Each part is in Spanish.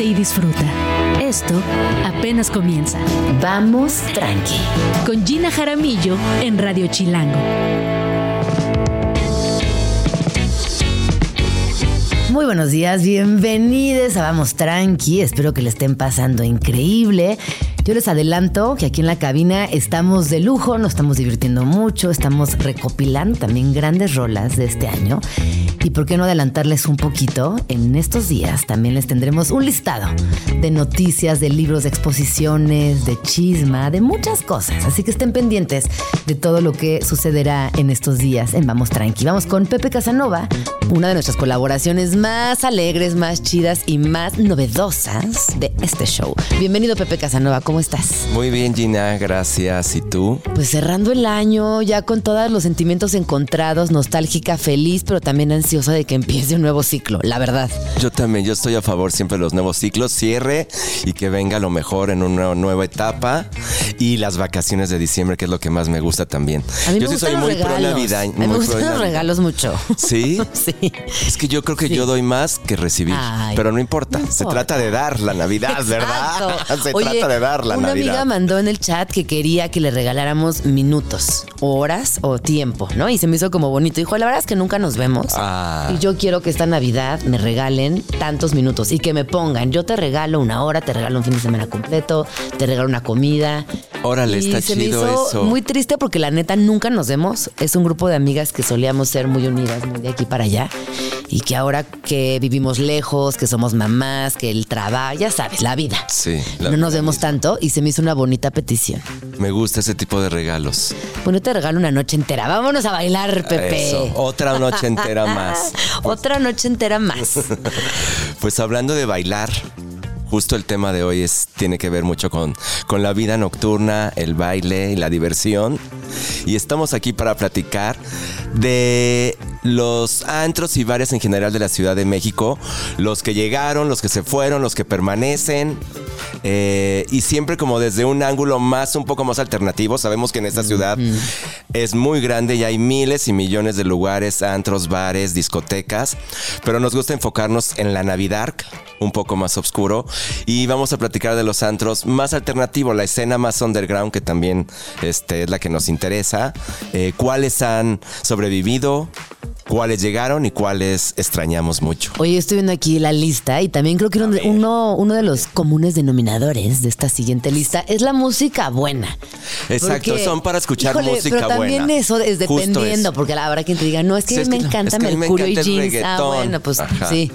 Y disfruta. Esto apenas comienza. Vamos tranqui. Con Gina Jaramillo en Radio Chilango. Muy buenos días, bienvenidos a Vamos Tranqui. Espero que le estén pasando increíble. Yo les adelanto que aquí en la cabina estamos de lujo, nos estamos divirtiendo mucho, estamos recopilando también grandes rolas de este año. Y por qué no adelantarles un poquito, en estos días también les tendremos un listado de noticias, de libros, de exposiciones, de chisma, de muchas cosas. Así que estén pendientes de todo lo que sucederá en estos días en Vamos Tranqui. Vamos con Pepe Casanova, una de nuestras colaboraciones más alegres, más chidas y más novedosas de este show. Bienvenido Pepe Casanova, ¿cómo estás? Muy bien, Gina, gracias. ¿Y tú? Pues cerrando el año, ya con todos los sentimientos encontrados, nostálgica, feliz, pero también ansiosa de que empiece un nuevo ciclo, la verdad. Yo también, yo estoy a favor siempre de los nuevos ciclos, cierre y que venga lo mejor en una nueva etapa y las vacaciones de diciembre, que es lo que más me gusta también. A mí yo me sí soy gustan muy los pro regalos. Navidad. Muy me gustan los regalos mucho. ¿Sí? Sí. Es que yo creo que Sí. yo doy más que recibir. Ay, pero no importa. no Se trata de dar la Navidad, ¿verdad? Exacto. Se Oye, trata de dar la una Navidad. amiga mandó en el chat que quería que le regaláramos minutos, horas o tiempo, ¿no? Y se me hizo como bonito. Dijo, la verdad es que nunca nos vemos. Ah. Y yo quiero que esta Navidad me regalen tantos minutos y que me pongan, yo te regalo una hora, te regalo un fin de semana completo, te regalo una comida. Órale, Y está se me chido hizo eso. muy triste porque la neta nunca nos vemos. Es un grupo de amigas que solíamos ser muy unidas, muy de aquí para allá. Y que ahora que vivimos lejos, que somos mamás, que el trabajo, ya sabes, la vida. Sí, la no nos vemos misma. Y se me hizo una bonita petición. Me gusta ese tipo de regalos. Bueno, te regalo una noche entera. Vámonos a bailar, Pepe. Eso, otra noche entera más. Otra noche entera más. Pues hablando de bailar, justo el tema de hoy es, tiene que ver mucho con, con la vida nocturna, el baile y la diversión. Y estamos aquí para platicar de los antros y bares en general de la Ciudad de México, los que llegaron, los que se fueron, los que permanecen. eh, y siempre como desde un ángulo más, un poco más alternativo. Sabemos que en esta ciudad es muy grande y hay miles y millones de lugares, antros, bares, discotecas. Pero nos gusta enfocarnos en la Navidad, un poco más oscuro. Y vamos a platicar de los antros más alternativos, la escena más underground, que también este, es la que nos interesa. Eh, ¿Cuáles han sobrevivido? ¿Cuáles llegaron y cuáles extrañamos mucho? Oye, estoy viendo aquí la lista y también creo que uno, uno, uno de los comunes denominadores de esta siguiente lista es la música buena. Exacto, Porque, son para escuchar híjole, música pero también buena. eso es dependiendo, eso. porque la hora que te diga, no, es que Sí, me encanta es que me Mercurio y jeans. Ah, bueno, pues Ajá. sí.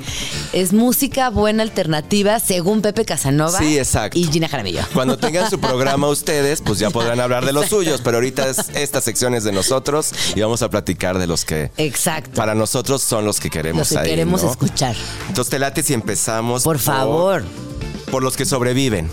Es música buena alternativa según Pepe Casanova Sí, exacto. y Gina Jaramillo. Cuando tengan su programa ustedes, pues ya podrán hablar de los suyos, pero ahorita es, esta sección es de nosotros y vamos a platicar de los que Exacto. Para nosotros son los que queremos Los que ahí, queremos ¿no? escuchar. Entonces te late si empezamos Por favor. por los que sobreviven.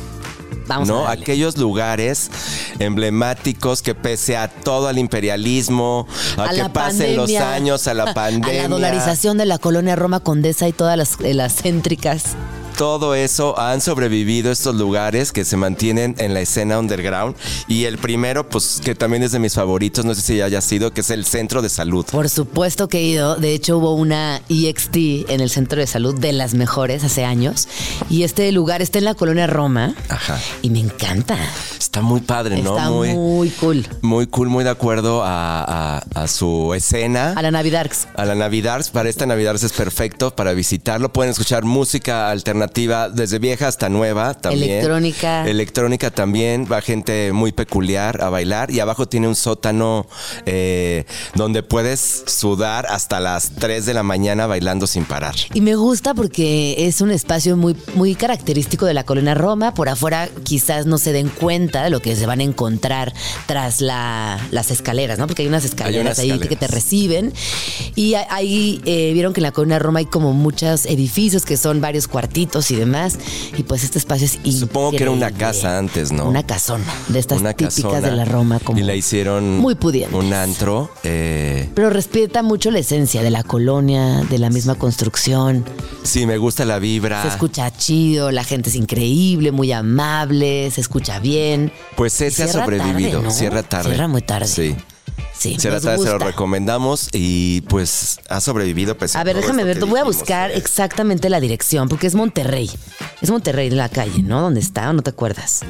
Vamos ¿no? a. Aquellos lugares emblemáticos que pese a todo el imperialismo, a, A que pasen los años, a la A pandemia, la dolarización de la colonia Roma Condesa y todas las, eh, las céntricas. Todo eso han sobrevivido estos lugares que se mantienen en la escena underground. Y el primero, pues que también es de mis favoritos, no sé si haya sido, que es el Centro de Salud. Por supuesto que he ido. De hecho, hubo una EXT en el centro de salud de las mejores hace años. Y este lugar está en la colonia Roma. Ajá. Y me encanta. Está muy padre, ¿no? Está muy, cool. muy cool, muy de acuerdo a, a- a su escena. A la Navidad. A la Navidad, para esta Navidad es perfecto para visitarlo. Pueden escuchar música alternativa desde vieja hasta nueva también. Electrónica. Electrónica también. Va gente muy peculiar a bailar. Y abajo tiene un sótano eh, donde puedes sudar hasta las 3 de la mañana bailando sin parar. Y me gusta porque es un espacio muy, muy característico de la colonia Roma. Por afuera quizás no se den cuenta de lo que se van a encontrar tras la- las escaleras, ¿no? Porque hay unas escaleras unas ahí que te reciben. Y ahí eh, vieron que en la colonia Roma hay como muchos edificios que son varios cuartitos y demás. Y pues este espacio es Supongo que era una increíble. casa antes, ¿no? Una casona, de estas Una típicas casona. de la Roma. Como y la hicieron muy pudientes. un antro. eh, Pero respeta mucho la esencia de la colonia, de la misma construcción. sí, me gusta la vibra. Se escucha chido, la gente es increíble, muy amable, se escucha bien. Pues ese ha sobrevivido. tarde, ¿no? Cierra tarde. Cierra muy tarde. Sí. Sí, Se de se lo recomendamos y pues ha sobrevivido. pese A ver, déjame ver, te voy a buscar exactamente la dirección, porque es Monterrey. Es Monterrey la calle, ¿no? ¿Dónde está o no te acuerdas?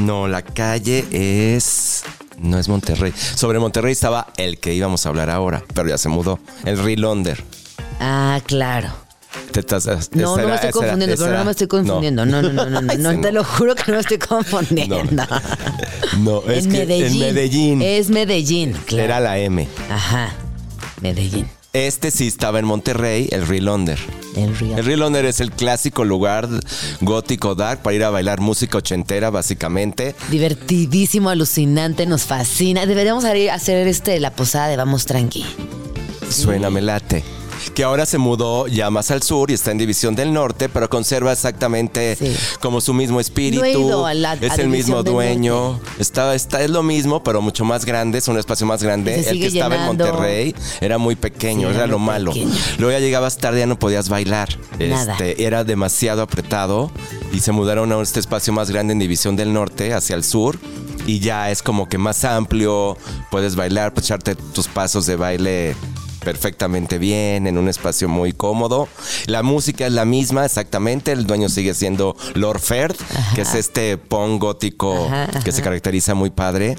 No, la calle es. No es Monterrey. Sobre Monterrey estaba el que íbamos a hablar ahora, pero ya se mudó. El Rilonder. Ah, claro. Te estás- No, no me estoy confundiendo, pero no me estoy confundiendo. No, no, no, no, no, te lo juro que no me estoy confundiendo. No, es en que Medellín. en Medellín Es Medellín, claro. era la M. Ajá. Medellín. Este sí estaba en Monterrey, el Rilonder. El Real. El es el clásico lugar gótico dark para ir a bailar música ochentera, básicamente. Divertidísimo, alucinante, nos fascina. Deberíamos hacer- hacer este la posada de Vamos Tranqui. Suena me late. Que ahora se mudó ya más al sur y está en División del Norte, pero conserva exactamente Sí. como su mismo espíritu. No he ido a la- a es el mismo dueño. Está, está, es lo mismo, pero mucho más grande, es un espacio más grande. El que estaba en Monterrey era muy pequeño, Sí, era, era lo malo. pequeño. Luego ya llegabas tarde, ya no podías bailar. Nada. Este, era demasiado apretado y se mudaron a este espacio más grande en División del Norte, hacia el sur. Y ya es como que más amplio, puedes bailar, pues echarte tus pasos de baile perfectamente bien, en un espacio muy cómodo. La música es la misma, exactamente. El dueño sigue siendo Lord Ferd, que es este punk gótico Ajá, que se caracteriza muy padre.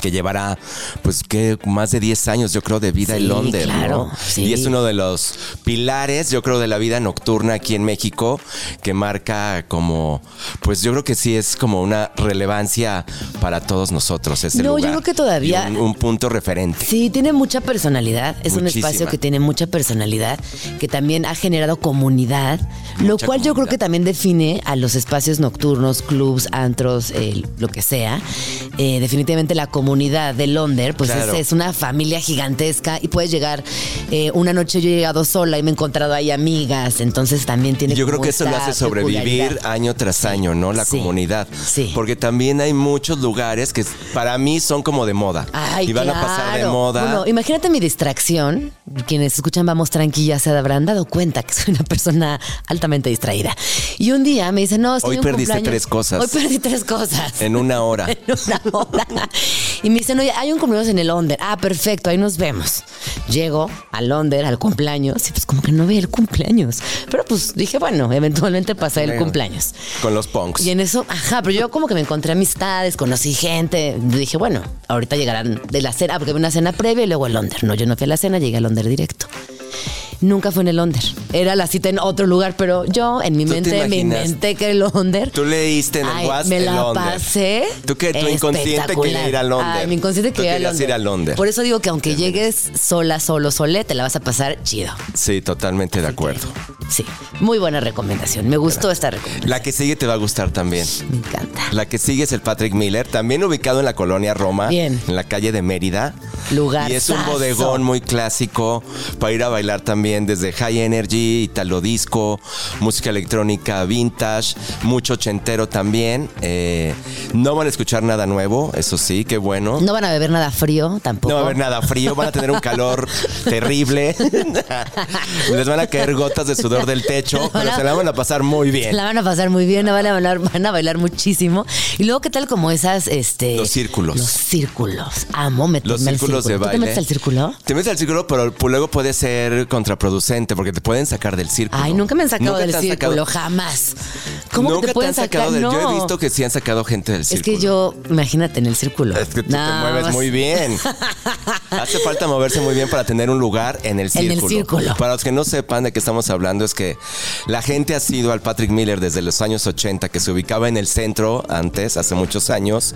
Que llevará, pues, que más de 10 años, yo creo, de vida Sí, en Londres, claro, ¿no? sí. Y es uno de los pilares, yo creo, de la vida nocturna aquí en México, que marca como, pues, yo creo que sí es como una relevancia para todos nosotros. Ese No, yo lugar. creo que todavía- Un, un punto referente. Sí, tiene mucha personalidad. Es un Muchísima. espacio que tiene mucha personalidad, que también ha generado comunidad, lo cual yo creo que también define a los espacios nocturnos, clubs, antros, eh, lo que sea. Eh, definitivamente la comunidad de Londres, pues Claro. es, es una familia gigantesca y puedes llegar. eh, una noche yo he llegado sola y me he encontrado ahí amigas, entonces también tiene. Yo creo que eso lo hace sobrevivir año tras año, ¿no? La Sí, comunidad. sí. Porque también hay muchos lugares que para mí son como de moda. Ay, y van a pasar de moda. Bueno, imagínate mi distracción. Quienes escuchan Vamos Tranquila se habrán dado cuenta que soy una persona altamente distraída. Y un día me dice, no, es que Hoy un perdiste cumpleaños. tres cosas. Hoy perdí tres cosas. en una hora. En una hora. Y me dicen, oye, hay un cumpleaños en el Londres. Ah, perfecto, ahí nos vemos. Llego a Londres al cumpleaños y pues como que no veía el cumpleaños. Pero pues dije, bueno, eventualmente pasé el cumpleaños. Con los punks. Y en eso, ajá, pero yo como que me encontré amistades, conocí gente. Dije, bueno, ahorita llegarán de la cena, porque había una cena previa y luego el Londres. No, yo no fui a la cena, llegué al Londres directo. Nunca fue en el Londres. Era la cita en otro lugar, pero yo en mi ¿Tú te mente me inventé que el Londres. Tú leíste en el WhatsApp me la pasé. Tú que tu inconsciente quería ir a Londres. Ay, mi inconsciente quería ir a querías Londres. ir a Londres. Por eso digo que aunque llegues sola, solo, solé, te la vas a pasar chido. Sí, totalmente de acuerdo. Sí, muy buena recomendación. Me gustó esta recomendación. La que sigue te va a gustar también. Me encanta. La que sigue es el Patrick Miller, también ubicado en la colonia Roma, Bien. en la calle de Mérida. Lugarzazo. Y es un bodegón muy clásico para ir a bailar también desde High Energy, Italo Disco, música electrónica vintage, mucho ochentero también. Eh, no van a escuchar nada nuevo, eso sí, qué bueno. No van a beber nada frío tampoco. No va a haber nada frío, van a tener un calor terrible. Les van a caer gotas de sudor del techo, pero se la van a pasar muy bien. La van a pasar muy bien, van a bailar, van a bailar muchísimo. Y luego, ¿qué tal como esas, este... Los círculos. Los círculos. Amo meterme Los al círculos de círculo. ¿Tú baile. te metes al círculo? Te metes al círculo, pero pues luego puede ser contraproducente porque te pueden sacar del círculo. Ay, nunca me han sacado ¿Nunca del círculo, sacado? jamás. ¿Cómo Nunca que te pueden han sacar? sacado del- no. Yo he visto que sí han sacado gente del Es círculo. que yo, imagínate, en el círculo. Es que tú te mueves muy bien. Hace falta moverse muy bien para tener un lugar en el En círculo. el círculo. Para los que no sepan de qué estamos hablando, es que la gente ha sido al Patrick Miller desde los años 80, que se ubicaba en el centro antes, hace muchos años,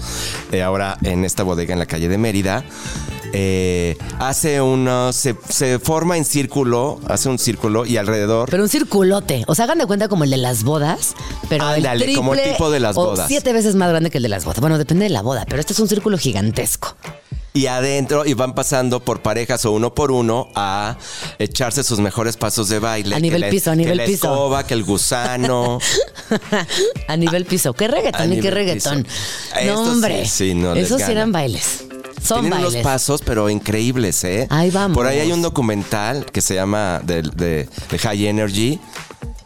eh, ahora en esta bodega en la calle de Mérida. Eh, hace uno, se, se forma en círculo, hace un círculo y alrededor. Pero un circulote. O sea, hagan de cuenta como el de las bodas, pero el triple como el tipo de las o bodas. siete veces más grande que el de las bodas. Bueno, depende de la boda, pero este es un círculo gigantesco. Y adentro, y van pasando por parejas o uno por uno a echarse sus mejores pasos de baile. A nivel la- piso, a nivel que la piso. escoba, que el gusano. a nivel piso. ¿Qué A reggaetón y qué reggaetón? piso. No, Estos sí, hombre. sí, no Esos eran bailes. Son Tienen bailes. unos pasos, pero increíbles, ¿eh? Ahí vamos. Por ahí hay un documental que se llama de, de- de High Energy.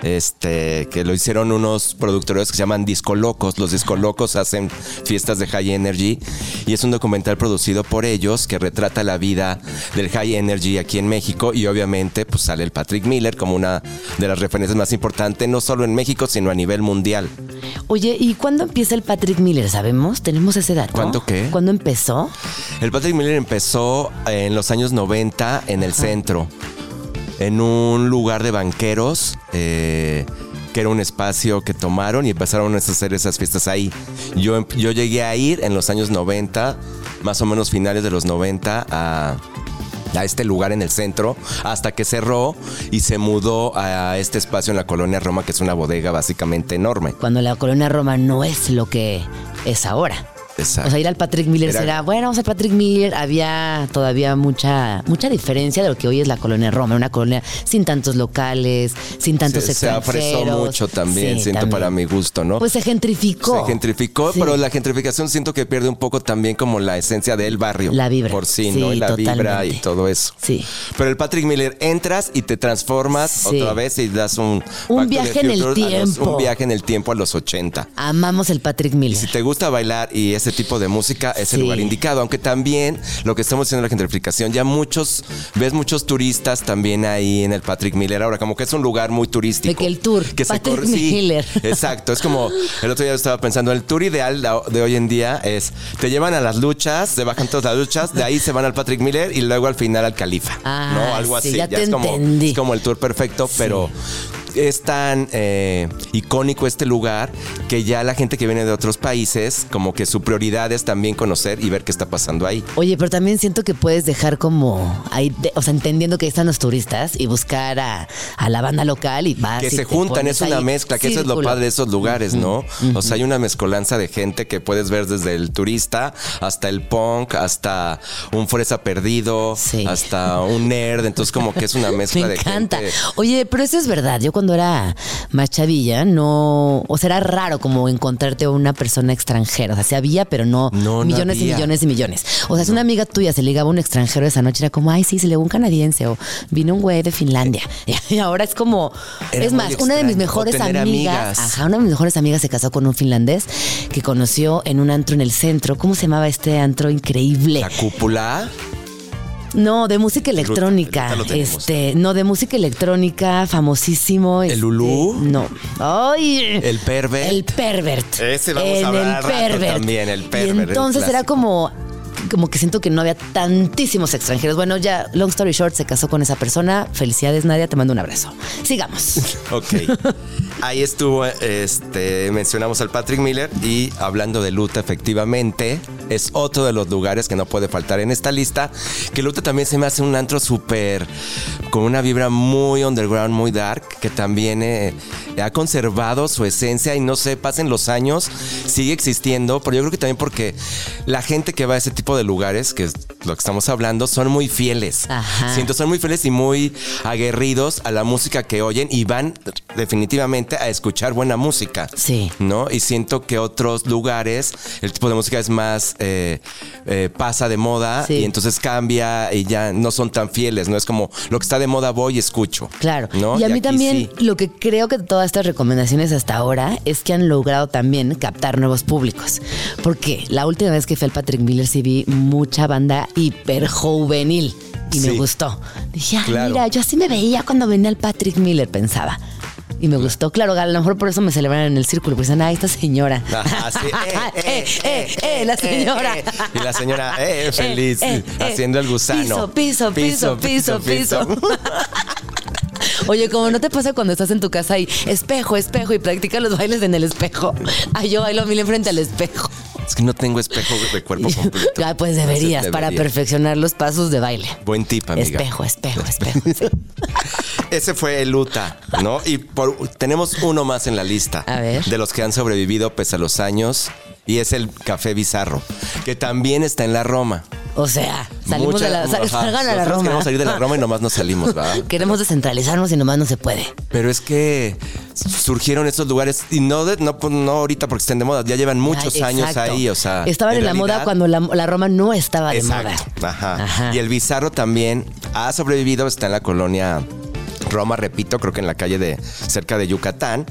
Este, que lo hicieron unos productores que se llaman Disco Locos. Los Disco Locos hacen fiestas de High Energy y es un documental producido por ellos que retrata la vida del High Energy aquí en México y obviamente pues sale el Patrick Miller como una de las referencias más importantes, no solo en México, sino a nivel mundial. Oye, ¿y cuándo empieza el Patrick Miller? ¿Sabemos? ¿Tenemos ese dato? ¿Cuándo qué? ¿Cuándo empezó? El Patrick Miller empezó en los años 90 en el centro, en un lugar de banqueros. eh, que era un espacio que tomaron y empezaron a hacer esas fiestas ahí. Yo, em- yo llegué a ir en los años 90, más o menos finales de los 90, a, a este lugar en el centro, hasta que cerró y se mudó a este espacio en la colonia Roma, que es una bodega básicamente enorme. Cuando la colonia Roma no es lo que es ahora. Exacto. O sea, ir al Patrick Miller Era- será, bueno, vamos al Patrick Miller. Había todavía mucha mucha diferencia de lo que hoy es la colonia Roma. Una colonia sin tantos locales, sin tantos se, se afresó extranjeros. mucho también, Sí, siento también. para mi gusto, ¿no? Pues se gentrificó. Se gentrificó, Sí. pero la gentrificación siento que pierde un poco también como la esencia del barrio. La vibra. Por sí, Sí, ¿no? Y la vibra y todo eso. Sí. Pero el Patrick Miller entras y te transformas otra vez y das un... Un viaje en el los- tiempo. un viaje en el tiempo a los 80. Amamos el Patrick Y Miller. si te gusta bailar y ese tipo de música, es el Sí. lugar indicado. Aunque también lo que estamos haciendo en la gentrificación, ya muchos, ves muchos turistas también ahí en el Patrick Miller. Ahora, como que es un lugar muy turístico. De que el tour, que se Patrick corre- sí, Miller. exacto. Es como el otro día estaba pensando, el tour ideal de- hoy en día es te llevan a las luchas, se bajan todas las luchas, de ahí se van al Patrick Miller y luego al final al Califa. Ah, ¿No? Algo sí, así. ya te es, como, es como el tour perfecto, pero es tan eh, icónico este lugar que ya la gente que viene de otros países, como que su prioridad es también conocer y ver qué está pasando ahí. Oye, pero también siento que puedes dejar como ahí, de- o sea, entendiendo que ahí están los turistas y buscar a, a la banda local y vas. Que y se juntan, es una ahí mezcla, que eso es lo padre de esos lugares, ¿no? O sea, hay una mezcolanza de gente que puedes ver desde el turista hasta el punk, hasta un fresa perdido, Sí. hasta un nerd, entonces como que es una mezcla Me de encanta. gente. Oye, pero eso es verdad. Yo cuando era más chavilla, no. O sea, era raro como encontrarte a una persona extranjera. O sea, sí había, pero no, No, no millones y millones y millones. O sea, si una amiga tuya se ligaba a un extranjero esa noche, era como, ay, sí, se ligó un canadiense o vino un güey de Finlandia. Y ahora es como. Era es más, una de mis mejores amigas. amigas. Ajá, una de mis mejores amigas se casó con un finlandés que conoció en un antro en el centro. ¿Cómo se llamaba este antro increíble? La cúpula. No, de música electrónica. Este, no, de música electrónica, famosísimo. ¿El este, Lulú? No. Ay. El Pervert. El pervert. Ese vamos a En hablar el rato pervert. también, el Y pervert, el entonces era como como que siento que no había tantísimos extranjeros. Bueno, ya, long story short, se casó con esa persona. Felicidades, Nadia, te mando un abrazo. Sigamos. Ok. Ahí estuvo, este, mencionamos al Patrick Miller y hablando de Luta, efectivamente, es otro de los lugares que no puede faltar en esta lista. Que Luta también se me hace un antro súper, con una vibra muy underground, muy dark, que también eh, ha conservado su esencia y no sé, pasen los años, sigue existiendo, pero yo creo que también porque la gente que va a ese tipo de lugares, que lo que estamos hablando, son muy fieles. Ajá. Siento son muy fieles y muy aguerridos a la música que oyen y van definitivamente a escuchar buena música. Sí. ¿No? Y siento que otros lugares el tipo de música es más eh, eh, pasa de moda Sí. y entonces cambia y ya no son tan fieles, ¿no? Es como lo que está de moda voy y escucho. Claro. ¿no? Y a mí también sí. lo que creo que todas estas recomendaciones hasta ahora es que han logrado también captar nuevos públicos. Porque la última vez que fui al Patrick Miller sí vi mucha banda hiper juvenil y me gustó. Dije, ah, Claro. mira, yo así me veía cuando venía al Patrick Miller, pensaba. Y me gustó, claro, a lo mejor por eso me celebran en el círculo, porque dicen, ah, esta señora. Ajá, sí. eh, eh, eh, la señora. eh, eh. Y la señora, eh, feliz, Eh, eh, haciendo el gusano. Piso, piso, piso, piso, piso. Oye, como no te pasa cuando estás en tu casa y espejo, espejo y practicas los bailes en el espejo. Ay, yo bailo mil enfrente al espejo. Es que no tengo espejo de cuerpo completo. Ah, pues deberías, para perfeccionar los pasos de baile. Buen tip, amiga. Espejo, espejo, espejo. sí. Ese fue el Uta, ¿no? Y por- tenemos uno más en la lista. A ver. De los que han sobrevivido pese a los años. Y es el Café Bizarro, que también está en la Roma. O sea, salimos Mucha- de la, sal- salgan a la Roma. Queremos salir de la Roma y nomás nos salimos, ¿verdad? Queremos descentralizarnos y nomás no se puede. Pero es que surgieron estos lugares y no, de- no, pues, no ahorita porque estén de moda, ya llevan muchos Ay, años ahí, o sea. Estaban en, la moda cuando la, la Roma no estaba de Exacto. moda. Ajá. Ajá. Y el bizarro también ha sobrevivido, está en la colonia Roma, repito, creo que en la calle de cerca de Yucatán.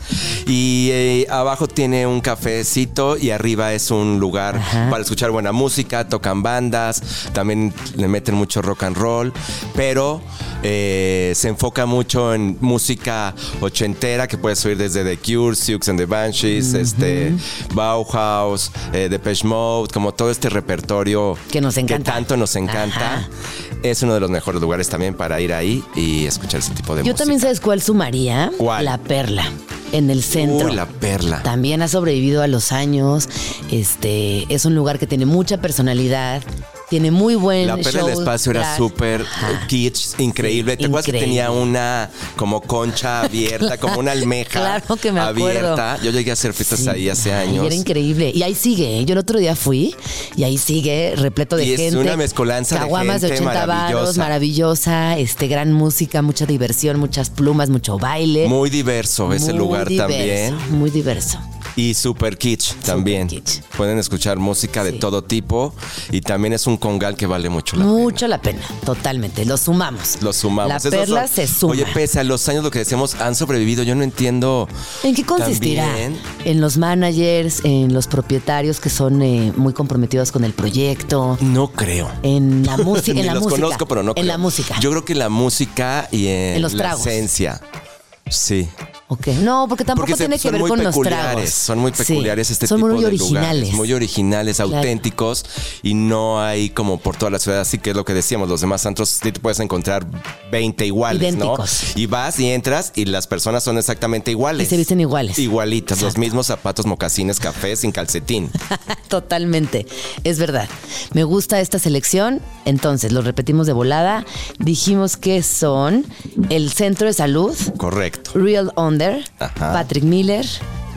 Y eh, abajo tiene un cafecito y arriba es un lugar para escuchar buena música, tocan bandas, también le meten mucho rock and roll, pero eh, se enfoca mucho en música ochentera que puedes oír desde The Cure, Sioux and the Banshees, este, Bauhaus, eh, Depeche Mode, como todo este repertorio Que nos encanta. tanto nos encanta. Ajá. Es uno de los mejores lugares también para ir ahí y escuchar ese tipo de Yo música. también sabes cuál sumaría. ¿Cuál? La perla. En el centro. Uy, la perla. También ha sobrevivido a los años. Este es un lugar que tiene mucha personalidad. Tiene muy buen La perla del espacio era drag. súper kitsch, increíble. Sí, ¿Te acuerdas que tenía una como concha abierta, como una almeja Claro que me acuerdo. abierta? Yo llegué a hacer fiestas Sí. ahí hace años. era increíble. Y ahí sigue. ¿eh? Yo el otro día fui y ahí sigue repleto de Y es gente. una mezcolanza de Caguamas de gente 80 varos, maravillosa. maravillosa. Este, gran música, mucha diversión, muchas plumas, mucho baile. Muy diverso ese Muy lugar diverso, también. Muy diverso. Y super kitsch también. kitsch. Pueden escuchar música de Sí. todo tipo. Y también es un congal que vale mucho la Mucho la pena, totalmente. Lo sumamos. Lo sumamos. La Esos perla son- se suma. Oye, pese a los años lo que decíamos, han sobrevivido. Yo no entiendo. ¿En qué consistirá? También. En los managers, en los propietarios que son eh, muy comprometidos con el proyecto, No creo. en la música. En la los música. conozco, pero no En creo. la música. Yo creo que la música y en, En los la tragos. esencia. Sí. Ok. No, porque tampoco Porque se- tiene que ver con los tragos. son muy Sí, peculiares este son tipo muy de originales. lugares, muy originales, Claro. auténticos y no hay como por toda la ciudad, así que es lo que decíamos, los demás antros te puedes encontrar 20 iguales, Idénticos. ¿no? Y vas y entras y las personas son exactamente iguales. Y se visten iguales. Igualitas, los mismos zapatos, mocasines, café, sin calcetín. Totalmente, es verdad. Me gusta esta selección. Entonces, lo repetimos de volada. Dijimos que son el Centro de Salud, Correcto. Real Ajá. Patrick Miller,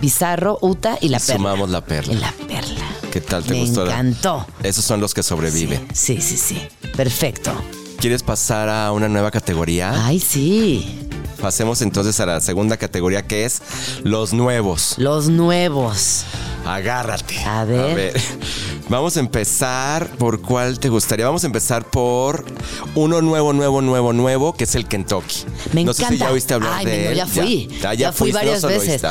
Bizarro, Uta y La Perla. sumamos La Perla. Y La Perla. ¿Qué tal te Me gustó? encantó. Esos son los que sobreviven. Sí, sí, sí. Perfecto. ¿Quieres pasar a una nueva categoría? Ay, sí. Pasemos entonces a la segunda categoría que es los nuevos. Los nuevos. Agárrate. A ver. Vamos a empezar por cuál te gustaría. Vamos a empezar por uno nuevo, nuevo, nuevo, nuevo, que es el Kentucky. Me no encanta. sé si ya oíste hablar Ay, de no, él. ya fui. Ya, Ya, ya fui varias veces.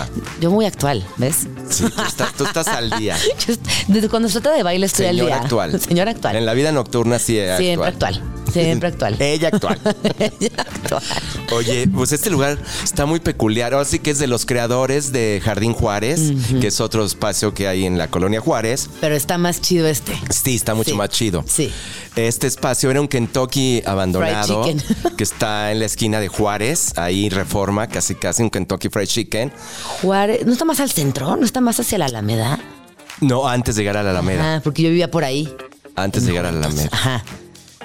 Yo muy actual, ¿ves? Sí, tú estás, tú estás al día. Yo Desde cuando se trata de baile estoy Señora al día. actual. Señora actual. En la vida nocturna sí es Siempre actual. Siempre actual. Ella actual. Ella actual. Oye, pues este lugar está muy peculiar. Ahora sí que es de los creadores de Jardín Juárez, que es otro espacio que hay en la colonia Juárez. Pero está más chido este. Sí, está mucho Sí, más chido. sí. Este espacio era un Kentucky abandonado Fried chicken. que está en la esquina de Juárez, ahí Reforma, casi casi un Kentucky Fried Chicken. Juárez, ¿no está más al centro? ¿No está más hacia la Alameda? No, antes de llegar a la Alameda. Ah, porque yo vivía por ahí. Antes de llegar a la Alameda. Ajá.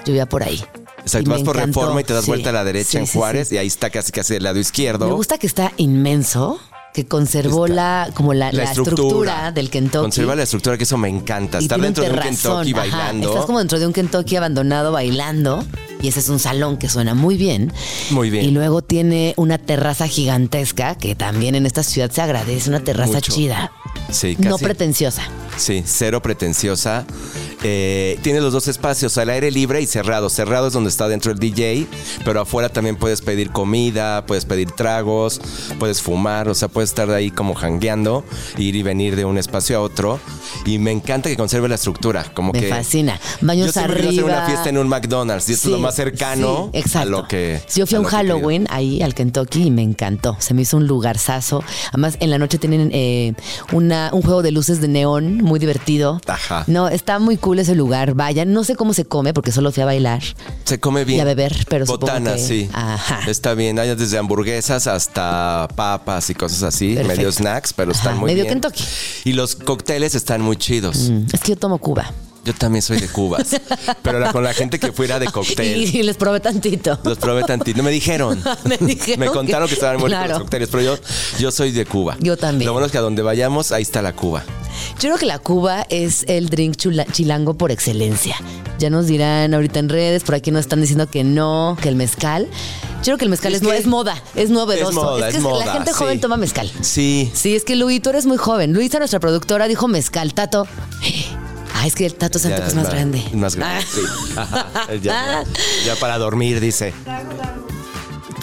Yo por ahí. Exacto, vas por encantó. Reforma y te das Sí. vuelta a la derecha Sí, en Juárez sí. y ahí está casi casi del lado izquierdo. Me gusta que está inmenso, que conservó la como la, la estructura. del Kentucky. Conserva la estructura, que eso me encanta. Estar dentro de un Kentucky ajá. bailando. Estás como dentro de un Kentucky abandonado bailando. Y ese es un salón que suena muy bien. Muy bien. Y luego tiene una terraza gigantesca que también en esta ciudad se agradece. Una terraza Mucho. chida. Sí, No casi- pretenciosa. Sí, cero pretenciosa. Eh, tiene los dos espacios, al aire libre y cerrado. Cerrado es donde está dentro el DJ, pero afuera también puedes pedir comida, puedes pedir tragos, puedes fumar, o sea, puedes estar ahí como jangueando, ir y venir de un espacio a otro. Y me encanta que conserve la estructura, como Me que... fascina. Baños Yo siempre arriba. hacer una fiesta en un McDonald's y esto es lo más cercano sí, a lo que... Yo fui a un querido. Halloween ahí al Kentucky y me encantó. Se me hizo un lugarzazo. Además, en la noche tienen eh, una, un juego de luces de neón muy divertido. Ajá. No, está muy cool ese lugar. Vayan. No sé cómo se come porque solo fui a bailar. Se come bien. Y a beber, pero supongo Botana, que- sí. Ajá. Está bien. Hay desde hamburguesas hasta papas y cosas así. Perfecto. Medio snacks, pero están Ajá, muy medio bien. Kentucky. Y los cócteles están muy chidos. Mm, Es que yo tomo Cuba. Yo también soy de Cubas. pero la- con la gente que fuera de cóctel. Y, y les probé tantito. Los probé tantito. Me dijeron. Me dijeron Me contaron que, estaban muy Claro. los cócteles, pero yo, yo soy de Cuba. Yo también. Lo bueno es que a donde vayamos, ahí está la Cuba. Yo creo que la Cuba es el drink chula- chilango por excelencia. Ya nos dirán ahorita en redes, por aquí nos están diciendo que no, que el mezcal. Yo creo que el mezcal Es es, no- que es moda, es novedoso. es moda, que es moda, la gente sí. joven toma mezcal. Sí. Sí, es que Luis, tú eres muy joven. Luisa, nuestra productora, dijo mezcal. Tato. Ah, es que el Tato Santo es más grande. Más grande, sí. Ya, ya para dormir, dice.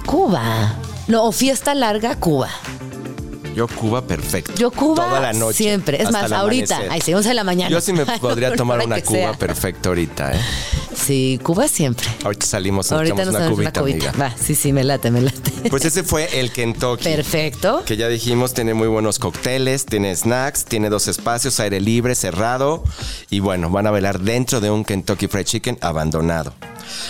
Cuba. No, o fiesta larga, Cuba. Yo Cuba perfecto. Yo Cuba Toda la noche. siempre. Es más, ahorita, amanecer. ay, sí, 11 de la mañana. Yo sí me podría tomar una Cuba sea. perfecta ahorita, ¿eh? Sí, Cuba siempre. Ahorita salimos, Ahorita nos una cubita, amiga. Va, sí, sí, me late, me late. Pues ese fue el Kentucky. Perfecto. Que ya dijimos, tiene muy buenos cócteles, tiene snacks, tiene dos espacios, aire libre, cerrado. Y bueno, van a bailar dentro de un Kentucky Fried Chicken abandonado.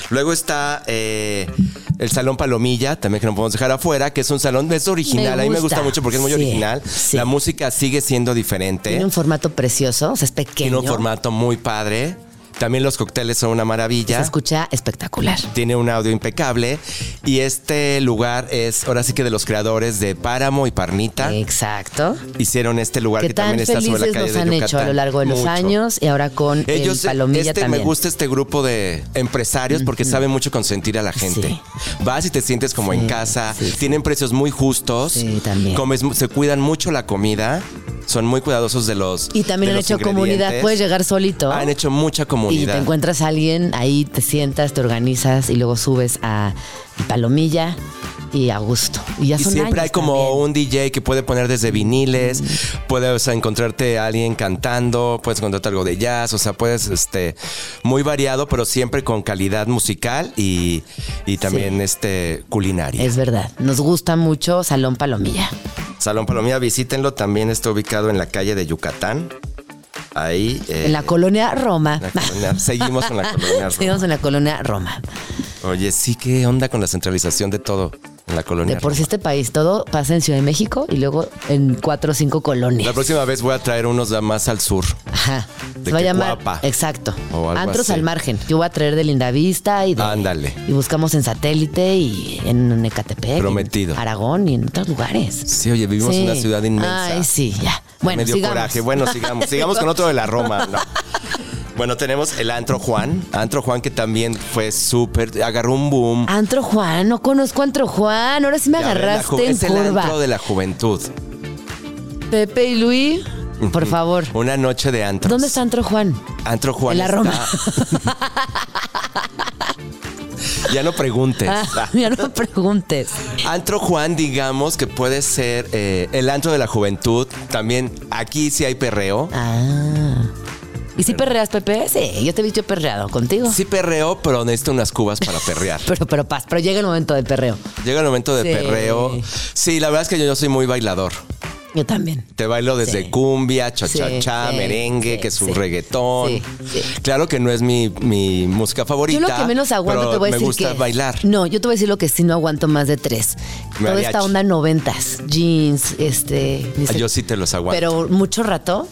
Luego está eh, el Salón Palomilla, también que no podemos dejar afuera, que es un salón, es original. A mí me gusta. gusta mucho porque es muy Sí, original. sí. La música sigue siendo diferente. Tiene un formato precioso, o sea, es pequeño. Tiene un formato muy padre. También los cócteles son una maravilla. Se escucha espectacular. Tiene un audio impecable. Y este lugar es ahora sí que de los creadores de Páramo y Parnita. Exacto. Hicieron este lugar Que también está sobre la calle nos de han Yucatán. hecho a lo largo de los Mucho. años y ahora con Ellos, el Palomilla este, también. me gusta este grupo de empresarios porque saben mucho consentir a la gente. Sí. Vas y te sientes como en casa. Tienen precios muy justos. Sí, también. Comes, se cuidan mucho la comida. Son muy cuidadosos de los. Y también de han hecho comunidad. Puedes llegar solito. Han hecho mucha y comunidad. te encuentras a alguien, ahí te sientas, te organizas y luego subes a Palomilla y a gusto. Y ya Y son siempre hay como también. un DJ que puede poner desde viniles, puedes encontrarte a alguien cantando, puedes encontrarte algo de jazz, o sea, puedes, este, muy variado, pero siempre con calidad musical y, y también, Sí. este, culinaria. Es verdad. Nos gusta mucho Salón Palomilla. Salón Palomilla, visítenlo, también está ubicado en la calle de Yucatán. Ahí. eh, En la colonia Roma. en la colonia- seguimos con la colonia Roma. Seguimos en la colonia Roma. Oye, sí, ¿qué onda con la centralización de todo en la colonia De por sí este país todo pasa en Ciudad de México y luego en cuatro o cinco colonias. La próxima vez voy a traer unos más al sur. Ajá. De Se va a que llamar. guapa. Exacto. Antros así. al margen. Yo voy a traer de Lindavista y de. Ándale. Y buscamos en satélite y en Ecatepec. Prometido. En Aragón y en otros lugares. Sí, oye, vivimos en Sí. una ciudad inmensa. Ay, sí, ya. Bueno, me dio sigamos. coraje. Bueno, sigamos. Sigamos con otro de la Roma. ¿no? Bueno, tenemos el Antro Juan. Antro Juan que también fue súper, agarró un boom. Antro Juan, no conozco Antro Juan. Ahora sí me Ya agarraste en es el curva. antro de la juventud. Pepe y Luis, por favor. Una noche de antros. ¿Dónde está Antro Juan? Antro Juan En la está- Roma. ya no preguntes. Ah, ya no preguntes. Antro Juan, digamos que puede ser eh, el antro de la juventud. También aquí sí hay perreo. Ah. ¿Y si perreas, Pepe? Sí, yo te he visto perreado contigo. Sí perreo, pero necesito unas cubas para perrear. Pero, pero paz, pero llega el momento del perreo. Llega el momento de Sí. perreo. Sí, la verdad es que yo, yo soy muy bailador. Yo también. Te bailo desde Sí. cumbia, cha-cha-cha, Sí, merengue, sí, que es un reggaetón. Claro que no es mi, mi música favorita. Yo lo que menos aguanto pero te voy a me decir gusta que bailar. No, yo te voy a decir lo que sí no aguanto más de tres. Toda Mariachi. esta onda noventas, jeans, este. Ah, Yo sí te los aguanto. Pero mucho rato.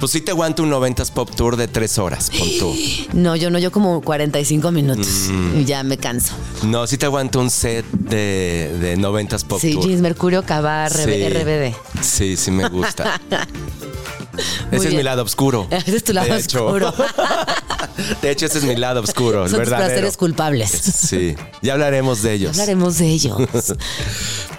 Pues sí te aguanto un 90s Pop Tour de tres horas, pon tú. No, yo no, yo como 45 minutos Mm. y ya me canso. No, sí te aguanto un set de, de 90s Pop sí, Tour. jeans, Mercurio, Cava, Sí. RBD. Sí, sí me gusta. Muy ese es mi lado oscuro. Ese es tu lado de hecho. oscuro. de hecho, ese es mi lado oscuro, el Son tus verdadero. placeres culpables. Sí, ya hablaremos de ellos. Hablaremos de ellos.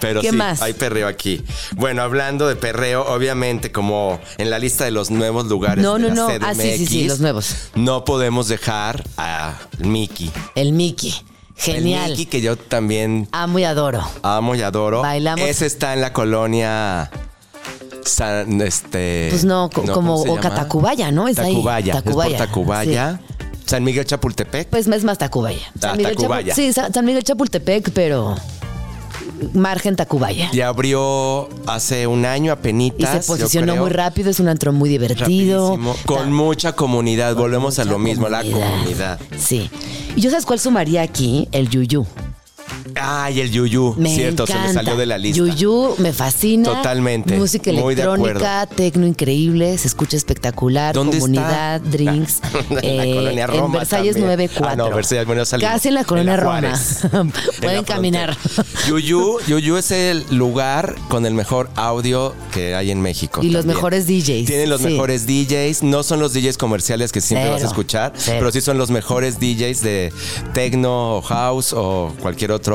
Pero ¿Qué sí, más? hay perreo aquí. Bueno, hablando de perreo, obviamente, como en la lista de los nuevos lugares No, de no, la no. CDMX, Ah, sí, sí, sí, los nuevos. No podemos dejar a Mickey. El Mickey. Genial. El Mickey que yo también Amo y adoro. amo y adoro. Bailamos. Ese está en la colonia San, este. Pues no, co- ¿cómo como se o llama? Tacubaya, ¿no? Es ahí. Tacubaya. es por Tacubaya, Tacubaya. San Miguel Chapultepec. Pues es más Tacubaya. Ah, Miguel Tacubaya. Chapu- sí, Sa- San Miguel Chapultepec, pero margen Tacubaya. Y abrió hace un año Y apenitas. se yo posicionó muy rápido, es un antro muy divertido. Rapidísimo, con mucha comunidad. Volvemos a lo mismo, la comunidad. Sí. Y yo sabes cuál sumaría aquí, el yuyu. Ay, el Yuyu. Me Cierto, se me salió de la lista. Yuyu me fascina. Totalmente. Música electrónica, tecno increíble, se escucha espectacular, ¿Dónde comunidad, está? drinks. en la eh, colonia en Roma. Versalles también. 94. Ah, no, Versalles, bueno, salimos. Casi en la colonia Roma. Pueden En caminar. Yuyu, Yuyu es el lugar con el mejor audio que hay en México. Y los mejores DJs. Tienen los Sí. mejores DJs. No son los DJs comerciales que siempre Cero, vas a escuchar, cero. pero sí son los mejores DJs de techno o house o cualquier otro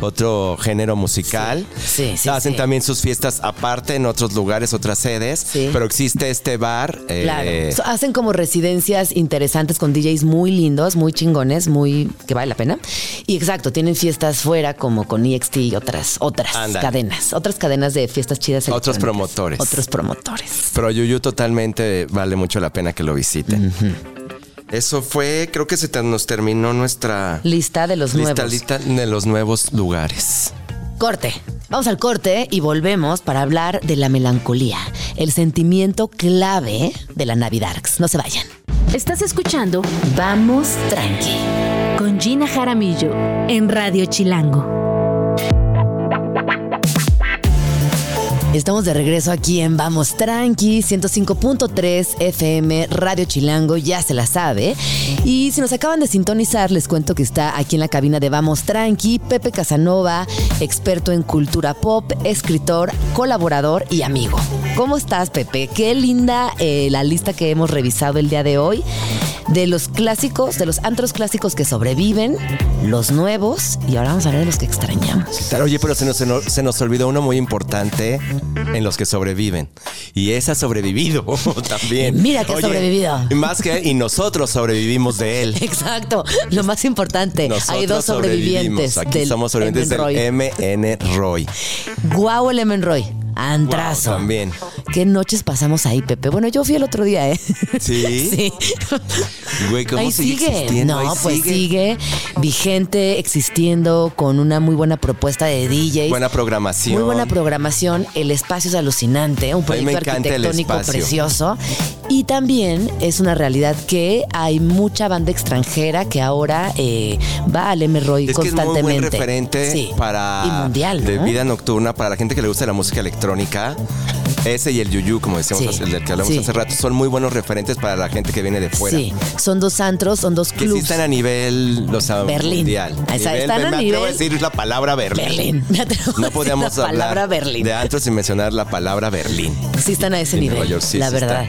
otro género musical. Sí, sí, Hacen también sus fiestas aparte en otros lugares, otras sedes. Sí. Pero existe este bar. eh, Claro. Hacen como residencias interesantes con DJs muy lindos, muy chingones, muy que vale la pena. Y exacto, tienen fiestas fuera como con EXT y otras otras cadenas, otras cadenas de fiestas chidas. Otros promotores. Otros promotores. Pero Yuyu totalmente vale mucho la pena que lo visiten. Eso fue, creo que se te- nos terminó nuestra Lista de los lista, nuevos. lista de los nuevos lugares. Corte. Vamos al corte y volvemos para hablar de la melancolía, el sentimiento clave de la Navidad. No se vayan. Estás escuchando Vamos tranqui. con Gina Jaramillo en Radio Chilango. Estamos de regreso aquí en Vamos Tranqui, 105.3 FM, Radio Chilango, ya se la sabe. Y si nos acaban de sintonizar, les cuento que está aquí en la cabina de Vamos Tranqui, Pepe Casanova, experto en cultura pop, escritor, colaborador y amigo. ¿Cómo estás, Pepe? Qué linda eh, la lista que hemos revisado el día de hoy de los clásicos, de los antros clásicos que sobreviven, los nuevos, y ahora vamos a hablar de los que extrañamos. Claro, oye, pero se nos, se nos- se nos olvidó uno muy importante en los que sobreviven. Y ese ha sobrevivido también. Mira que ha sobrevivido. Más que, y nosotros sobrevivimos de él. Exacto, lo más importante. Nosotros Hay dos sobrevivientes. Aquí somos sobrevivientes del MN Roy. Guau, el Emen Roy. Antrazo. También. Qué noches pasamos ahí, Pepe. Bueno, yo fui el otro día, ¿eh? ¿Sí? sí. Güey, ¿cómo ahí sigue existiendo? No, Ahí pues sigue. vigente, existiendo, con una muy buena propuesta de DJs. Buena programación. Muy buena programación. El espacio es alucinante. Un proyecto arquitectónico precioso. Y también es una realidad que hay mucha banda extranjera que ahora eh, va al M. Roy Es que es muy constantemente. buen referente Sí. para Y mundial, de vida nocturna, para la gente que le gusta la música electrónica. Ese y el Yuyu, como decíamos, Sí. hace- del que hablamos Sí. hace rato, son muy buenos referentes para la gente que viene de fuera. Sí, son dos antros, son dos Que sí están a nivel Berlín. mundial. O sea, Nivel- están me a atrevo nivel- a decir la palabra Berlín. Berlín. Me atrevo a No podíamos la hablar palabra Berlín. de antros sin mencionar la palabra Berlín. Sí están a ese nivel, York, la verdad.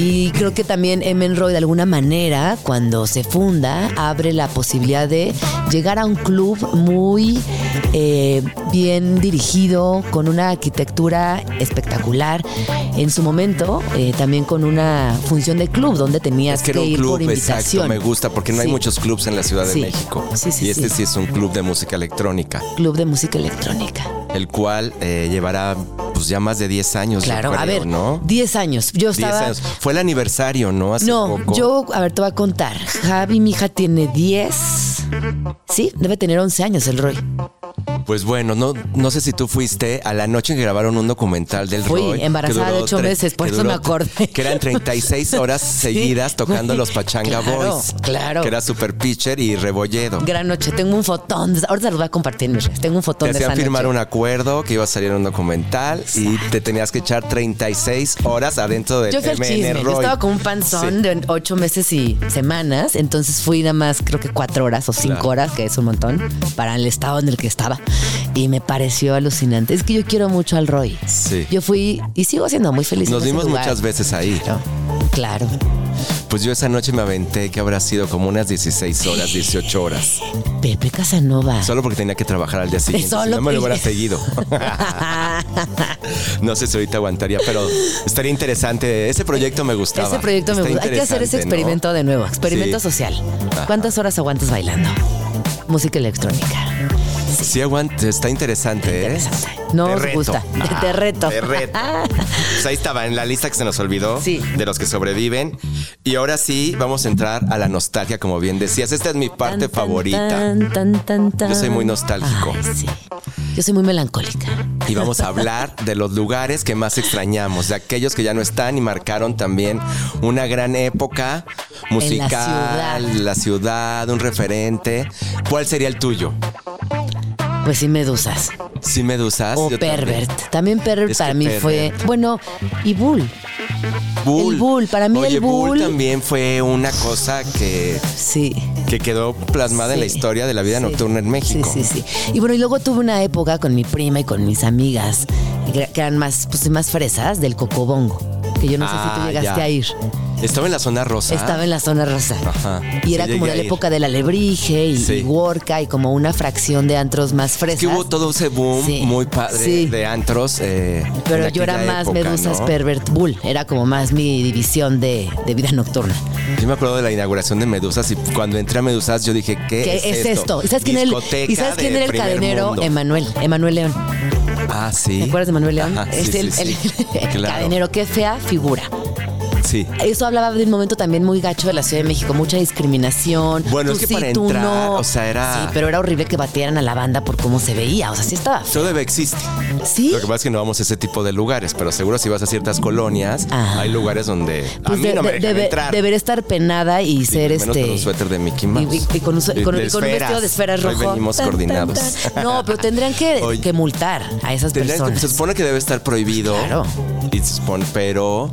Y creo que también Emenroy de alguna manera, cuando se funda, abre la posibilidad de llegar a un club muy eh, bien dirigido, con una arquitectura espectacular. En su momento, eh, también con una función de club, donde tenías Es que era un ir por club, invitación. exacto, me gusta, porque no hay Sí. muchos clubs en la Ciudad Sí. de México. Sí, sí, y este sí. sí es un club de música electrónica, Club de música electrónica. el cual eh, llevará pues ya más de 10 años, Claro, a creo, ver, ¿no? 10 años. Yo 10 estaba. años. Fue el aniversario, ¿no? Hace No, poco. yo, a ver, te voy a contar. Javi, mi hija, tiene 10. Sí, debe tener 11 años el Roy. Pues bueno, no, no sé si tú fuiste a la noche en que grabaron un documental del Fui, Roy. embarazada de ocho meses, por eso me duró- acordé. Que eran 36 horas seguidas tocando los Pachanga Claro, Boys. claro. Que era Super Pitcher y Rebolledo. Gran noche, tengo un fotón. de- Ahorita lo voy a compartir. Tengo un fotón Te de esa firmar noche. un acuerdo que iba a salir un documental y te tenías que echar 36 horas adentro del Yo fui MN chisme. Yo estaba con un panzón Sí. de ocho meses y semanas. Entonces fui nada más, creo que cuatro horas o cinco Claro. horas, que es un montón, para el estado en el que estaba. Y me pareció alucinante. Es que yo quiero mucho al Roy. Sí. Yo fui y sigo siendo muy feliz. Nos vimos lugar. muchas veces ahí. Claro. Claro. Pues yo esa noche me aventé que habrá sido como unas 16 horas, 18 horas. Pepe Casanova. Solo porque tenía que trabajar al día siguiente. Solo si no me lo hubiera seguido. no sé si ahorita aguantaría, pero estaría interesante. Ese proyecto me gustaba. Ese proyecto me gusta. Hay que hacer ese experimento de nuevo. Experimento Sí. social. ¿Cuántas horas aguantas bailando? Música electrónica. Sí, aguante, está interesante, ¿eh? No Te os reto. gusta. Te- te reto. Te reto. Pues ahí estaba en la lista que se nos olvidó Sí. de los que sobreviven. Y ahora sí, vamos a entrar a la nostalgia, como bien decías. Esta es mi parte Tan, favorita. tan, tan, tan, tan. Yo soy muy nostálgico. Ay, sí. Yo soy muy melancólica. Y vamos a hablar de los lugares que más extrañamos, de aquellos que ya no están y marcaron también una gran época musical, ciudad. la ciudad, un referente. ¿Cuál sería el tuyo? Pues sí, medusas. ¿Sí, Medusas? O también. Pervert. También Pervert Es para mí fue. Bueno, y Bull. Bull. El Bull, para mí Oye, el Bull- también fue una cosa que, Sí. que quedó plasmada en la historia de la vida Sí. nocturna en México. Sí, sí, sí. Y bueno, y luego tuve una época con mi prima y con mis amigas, que que eran más, pues, más fresas, del cocobongo. Que yo no sé si tú Ah, llegaste ya. a ir. Estaba en la zona rosa. Estaba en la zona rosa. Ajá. Y Sí, era como de la época del alebrije y, Sí. y Worka y como una fracción de antros más Es frescas. que hubo todo ese boom Sí. muy padre de antros. eh, Pero yo era más época, Medusas ¿no? Pervert Bull. Era como más mi división de, de vida nocturna. Yo me acuerdo de la inauguración de Medusas y cuando entré a Medusas yo dije, ¿qué, ¿Qué es, esto? ¿Y sabes quién, era el- Discoteca ¿y sabes quién de era el primer cadenero? mundo. Emanuel. Emanuel León. Ah, sí. ¿Te acuerdas de Manuel León? Ajá, sí, es sí, el, sí. el- el Claro. cadenero. Qué fea figura. Sí. Eso hablaba de un momento también muy gacho de la Ciudad de México, mucha discriminación. Bueno, Tú es que sí, para entrar, no. o sea, era- Sí, pero era horrible que batearan a la banda por cómo se veía. O sea, sí estaba. feo. Todavía existe. Sí. Lo que pasa es que no vamos a ese tipo de lugares, pero seguro si vas a ciertas colonias, Ah. hay lugares donde a Pues mí de- no me de- dejan debe- entrar. debería estar penada y ser menos este. con un suéter de Mickey y- Mouse. Y, y con un, sue- De- con- de y con un vestido de esferas Hoy rojo. venimos Tan, tan, coordinados. tan. No, pero tendrían que, que multar a esas que- personas. se supone que debe estar prohibido. Claro. Y se supone, pero.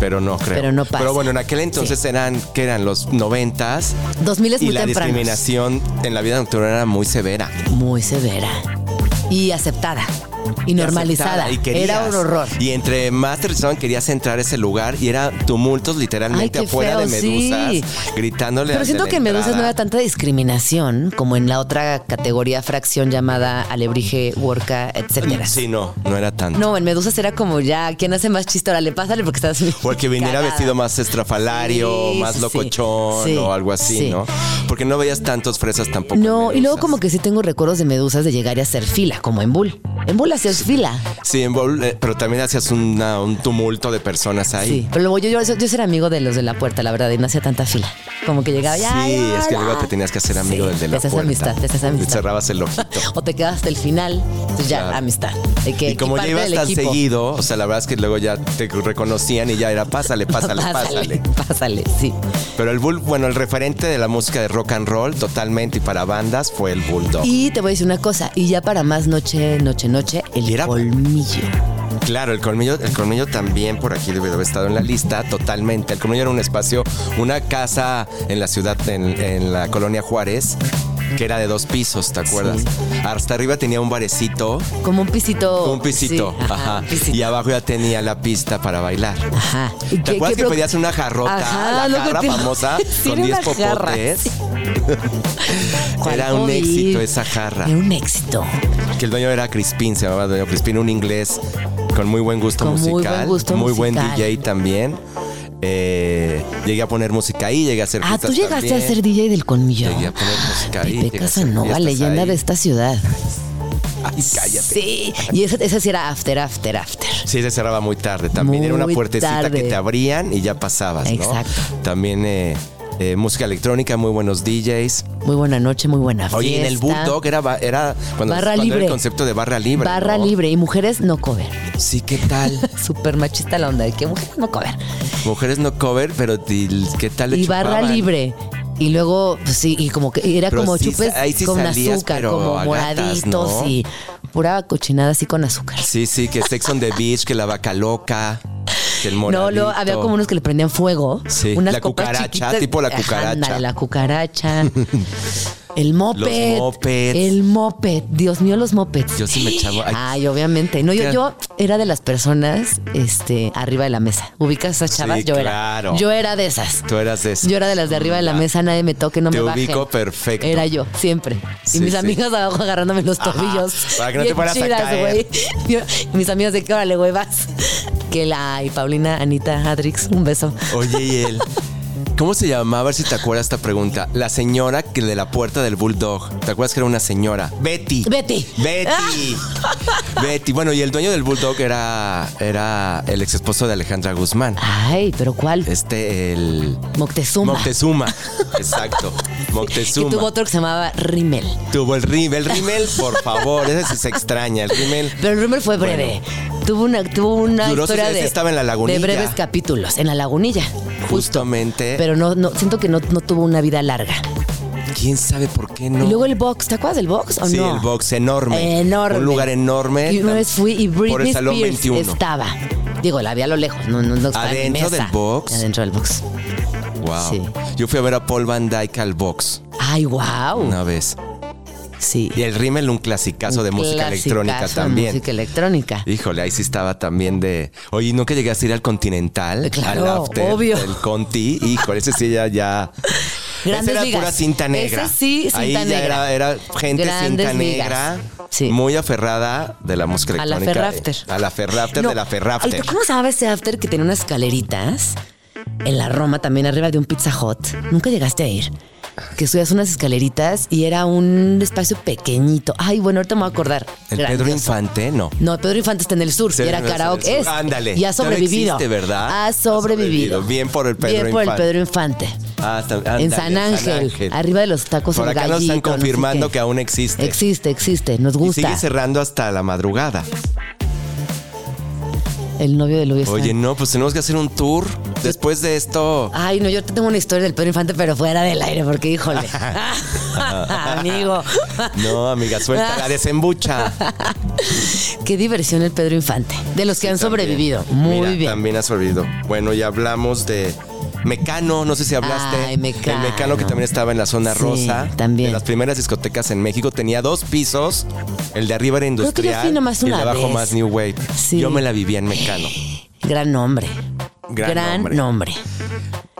Pero no creo. Pero no pasa. Pero bueno, en aquel entonces eran, que eran los noventas. 2000 es Y muy la temprano. discriminación en la vida nocturna era muy severa. Muy severa. Y aceptada. Y normalizada. Y querías. Era un horror. Y entre más te rechazaban, querías entrar a ese lugar y era tumultos literalmente Ay, afuera de Medusas, sí. gritándole Pero siento que en Medusas no era tanta discriminación como en la otra categoría fracción llamada alebrije, worka, etcétera. Sí, no, no era tanto. No, en Medusas era como ya, ¿quién hace más chiste? Órale, pásale porque estás. Porque viniera cagada. vestido más estrafalario, Sí, más locochón Sí, o algo así, sí. ¿no? Porque no veías tantos fresas tampoco. No, y luego como que sí tengo recuerdos de Medusas de llegar y hacer fila, como en Bull. En Bull hacías fila. Sí, en Bowl, eh, pero también hacías una- un tumulto de personas ahí. Sí, pero luego yo, yo, yo, yo era amigo de los de la puerta, la verdad, y no hacía tanta fila. Como que llegaba ya. Sí, ya, es que ya. luego te tenías que hacer amigo Sí, del de la te puerta. amistad, te haces Y amistad. cerrabas el ojito. O te quedas hasta el final, entonces ya, Claro. amistad. Que Y como ya ibas tan equipo. seguido, o sea, la verdad es que luego ya te reconocían y ya era pásale, pásale, pásale. Pásale, sí. Pero el Bull, bueno, el referente de la música de rock and roll totalmente y para bandas fue el Bulldog. Y te voy a decir una cosa, y ya para más noche, noche, noche, el era- colmillo. Claro, el colmillo, el colmillo también por aquí debe de haber estado en la lista totalmente. El colmillo era un espacio, una casa en la ciudad, en, en la colonia Juárez, que era de dos pisos, ¿te acuerdas? Hasta arriba tenía un barecito, Como un pisito. un pisito, sí, ajá, pisito. y abajo ya tenía la pista para bailar. Ajá. ¿Y ¿Te qué- acuerdas qué que pedías una jarrota, Ajá, la jarra te- famosa Sí, con era 10 una jarra, popotes? sí. ¿Cuál Era un éxito esa jarra. Era un éxito. Que el dueño era Crispín, se llamaba dueño Crispín, un inglés con muy buen gusto Con muy musical. buen gusto muy buen. DJ también. Eh, llegué a poner música ahí, llegué a hacer Ah, tú llegaste también. a ser DJ del colmillo. Llegué a poner música ahí. Pepe Casanova, leyenda ahí. de esta ciudad. Ay, cállate. Sí, y ese, ese sí era after, after, after. Sí, se cerraba muy tarde. También era una Muy puertecita tarde. que te abrían y ya pasabas, ¿no? Exacto. También eh, eh, música electrónica, muy buenos DJs. Muy buena noche, muy buena fiesta. Oye, en el Bulldog era, era cuando, Barra cuando era libre. el concepto de barra libre. Barra ¿no? libre y mujeres no cover. Sí, ¿qué tal? Súper machista la onda de que mujeres no cover. Mujeres no cover, pero ¿qué tal le Y barra libre. Y luego, pues sí, y como que era Pero como sí chupes sí con salías, azúcar, como moraditos ¿no? y pura cochinada así con azúcar. Sí, sí, que Sex on the Beach, que la vaca loca, que el. No, luego había como unos que le prendían fuego. Sí, unas la copas cucaracha, chiquitas. tipo la cucaracha. ándale, la cucaracha. El moped. Los mopeds. El moped. Dios mío, los mopeds. Yo sí me echaba- ay. Ay, obviamente. No, yo, yo era de las personas este, arriba de la mesa. ¿Ubicas esas chavas? Sí, yo claro. era. Yo era de esas. Tú eras de eso. Yo era de las de arriba de la mesa, nadie me toque, no Te me baje. ubico perfecto. Era yo, siempre. Sí, y mis sí. amigas abajo agarrándome los Ajá, tobillos. para que no te fueras a chidas, caer. Yo- y mis amigas de que órale, güey, vas. Que la y Paulina, Anita, Adrix, un beso. Oye, y él. ¿Cómo se llamaba? A ver si te acuerdas esta pregunta. La señora que de la puerta del Bulldog. ¿Te acuerdas que era una señora? Betty. Betty. Betty. Betty. Bueno, y el dueño del Bulldog era, era el ex esposo de Alejandra Guzmán. Ay, pero ¿cuál? Este, el. Moctezuma. Moctezuma. Exacto. Que Moctezuma. tuvo otro que se llamaba Rimmel. Tuvo el rímel. El rímel, por favor. Ese sí se extraña. El rímel. Pero el Rimmel fue breve. Tuvo una, tuvo una Duró, historia de, estaba en la lagunilla. de breves capítulos. En la lagunilla. Justamente. Pero no, no, siento que no, no tuvo una vida larga. ¿Quién sabe por qué no? Y luego el box, ¿te acuerdas del box o Sí, no? el box enorme. Enorme. Un lugar enorme. Y una vez fui y Por Britney el Salón Spears 21. estaba. Digo, la vi a lo lejos, no, no, ¿Adentro del box? Adentro del box. Wow. Sí. Yo fui a ver a Paul Van Dyke al box Ay, wow. una vez. sí. Y el rímel, un clasicazo de música clasicazo electrónica de también. música electrónica. Híjole, ahí sí estaba también de. Oye, ¿nunca llegaste a ir al Continental? Claro, al after obvio. del Conti. Híjole, ese sí ya. ya Grandes esa era ligas. pura cinta negra. Ese sí, cinta Ahí ya. Era, era gente Grandes cinta negra. Sí. Muy aferrada de la música A la electrónica. Ferrafter. A la Ferrafter No, de la Ferrafter. ¿Cómo llamaba ese after que tenía unas escaleritas? En la Roma, también arriba de un Pizza Hut. Nunca llegaste a ir. Que subías unas escaleritas y era un espacio pequeñito. Ay, bueno, ahorita me voy a acordar. El Pedro. Infante, no. No, Pedro Infante está en el sur. Sí, y era karaoke. Es. Ándale. Y ha sobrevivido. existe, ¿verdad? Ha Ha sobrevivido. Bien por el Pedro Bien por el Infante. Pedro Infante. Ah, está- ándale, en San Ángel, arriba de los tacos Por acá nos están gallito, no sé confirmando que aún existe. Existe, existe. Nos Y gusta. sigue cerrando hasta la madrugada. El novio de Luis. Oye, no, pues tenemos que hacer un tour. Después de esto. Ay, no, yo te tengo una historia del Pedro Infante, pero fuera del aire, porque híjole. Amigo. No, amiga, suelta la desembucha. Qué diversión el Pedro Infante. De los que han También. sobrevivido. Muy Mira, bien. También ha sobrevivido. Bueno, ya hablamos de Mecano, no sé si hablaste. Ay, Mecano. El Mecano que también estaba en la zona Sí, rosa. también. De las primeras discotecas en México. Tenía dos pisos. El de arriba era Creo que industrial. fui nomás y el de abajo vez. más New Wave. Sí. Yo me la vivía en Mecano. Gran nombre. Gran nombre. nombre.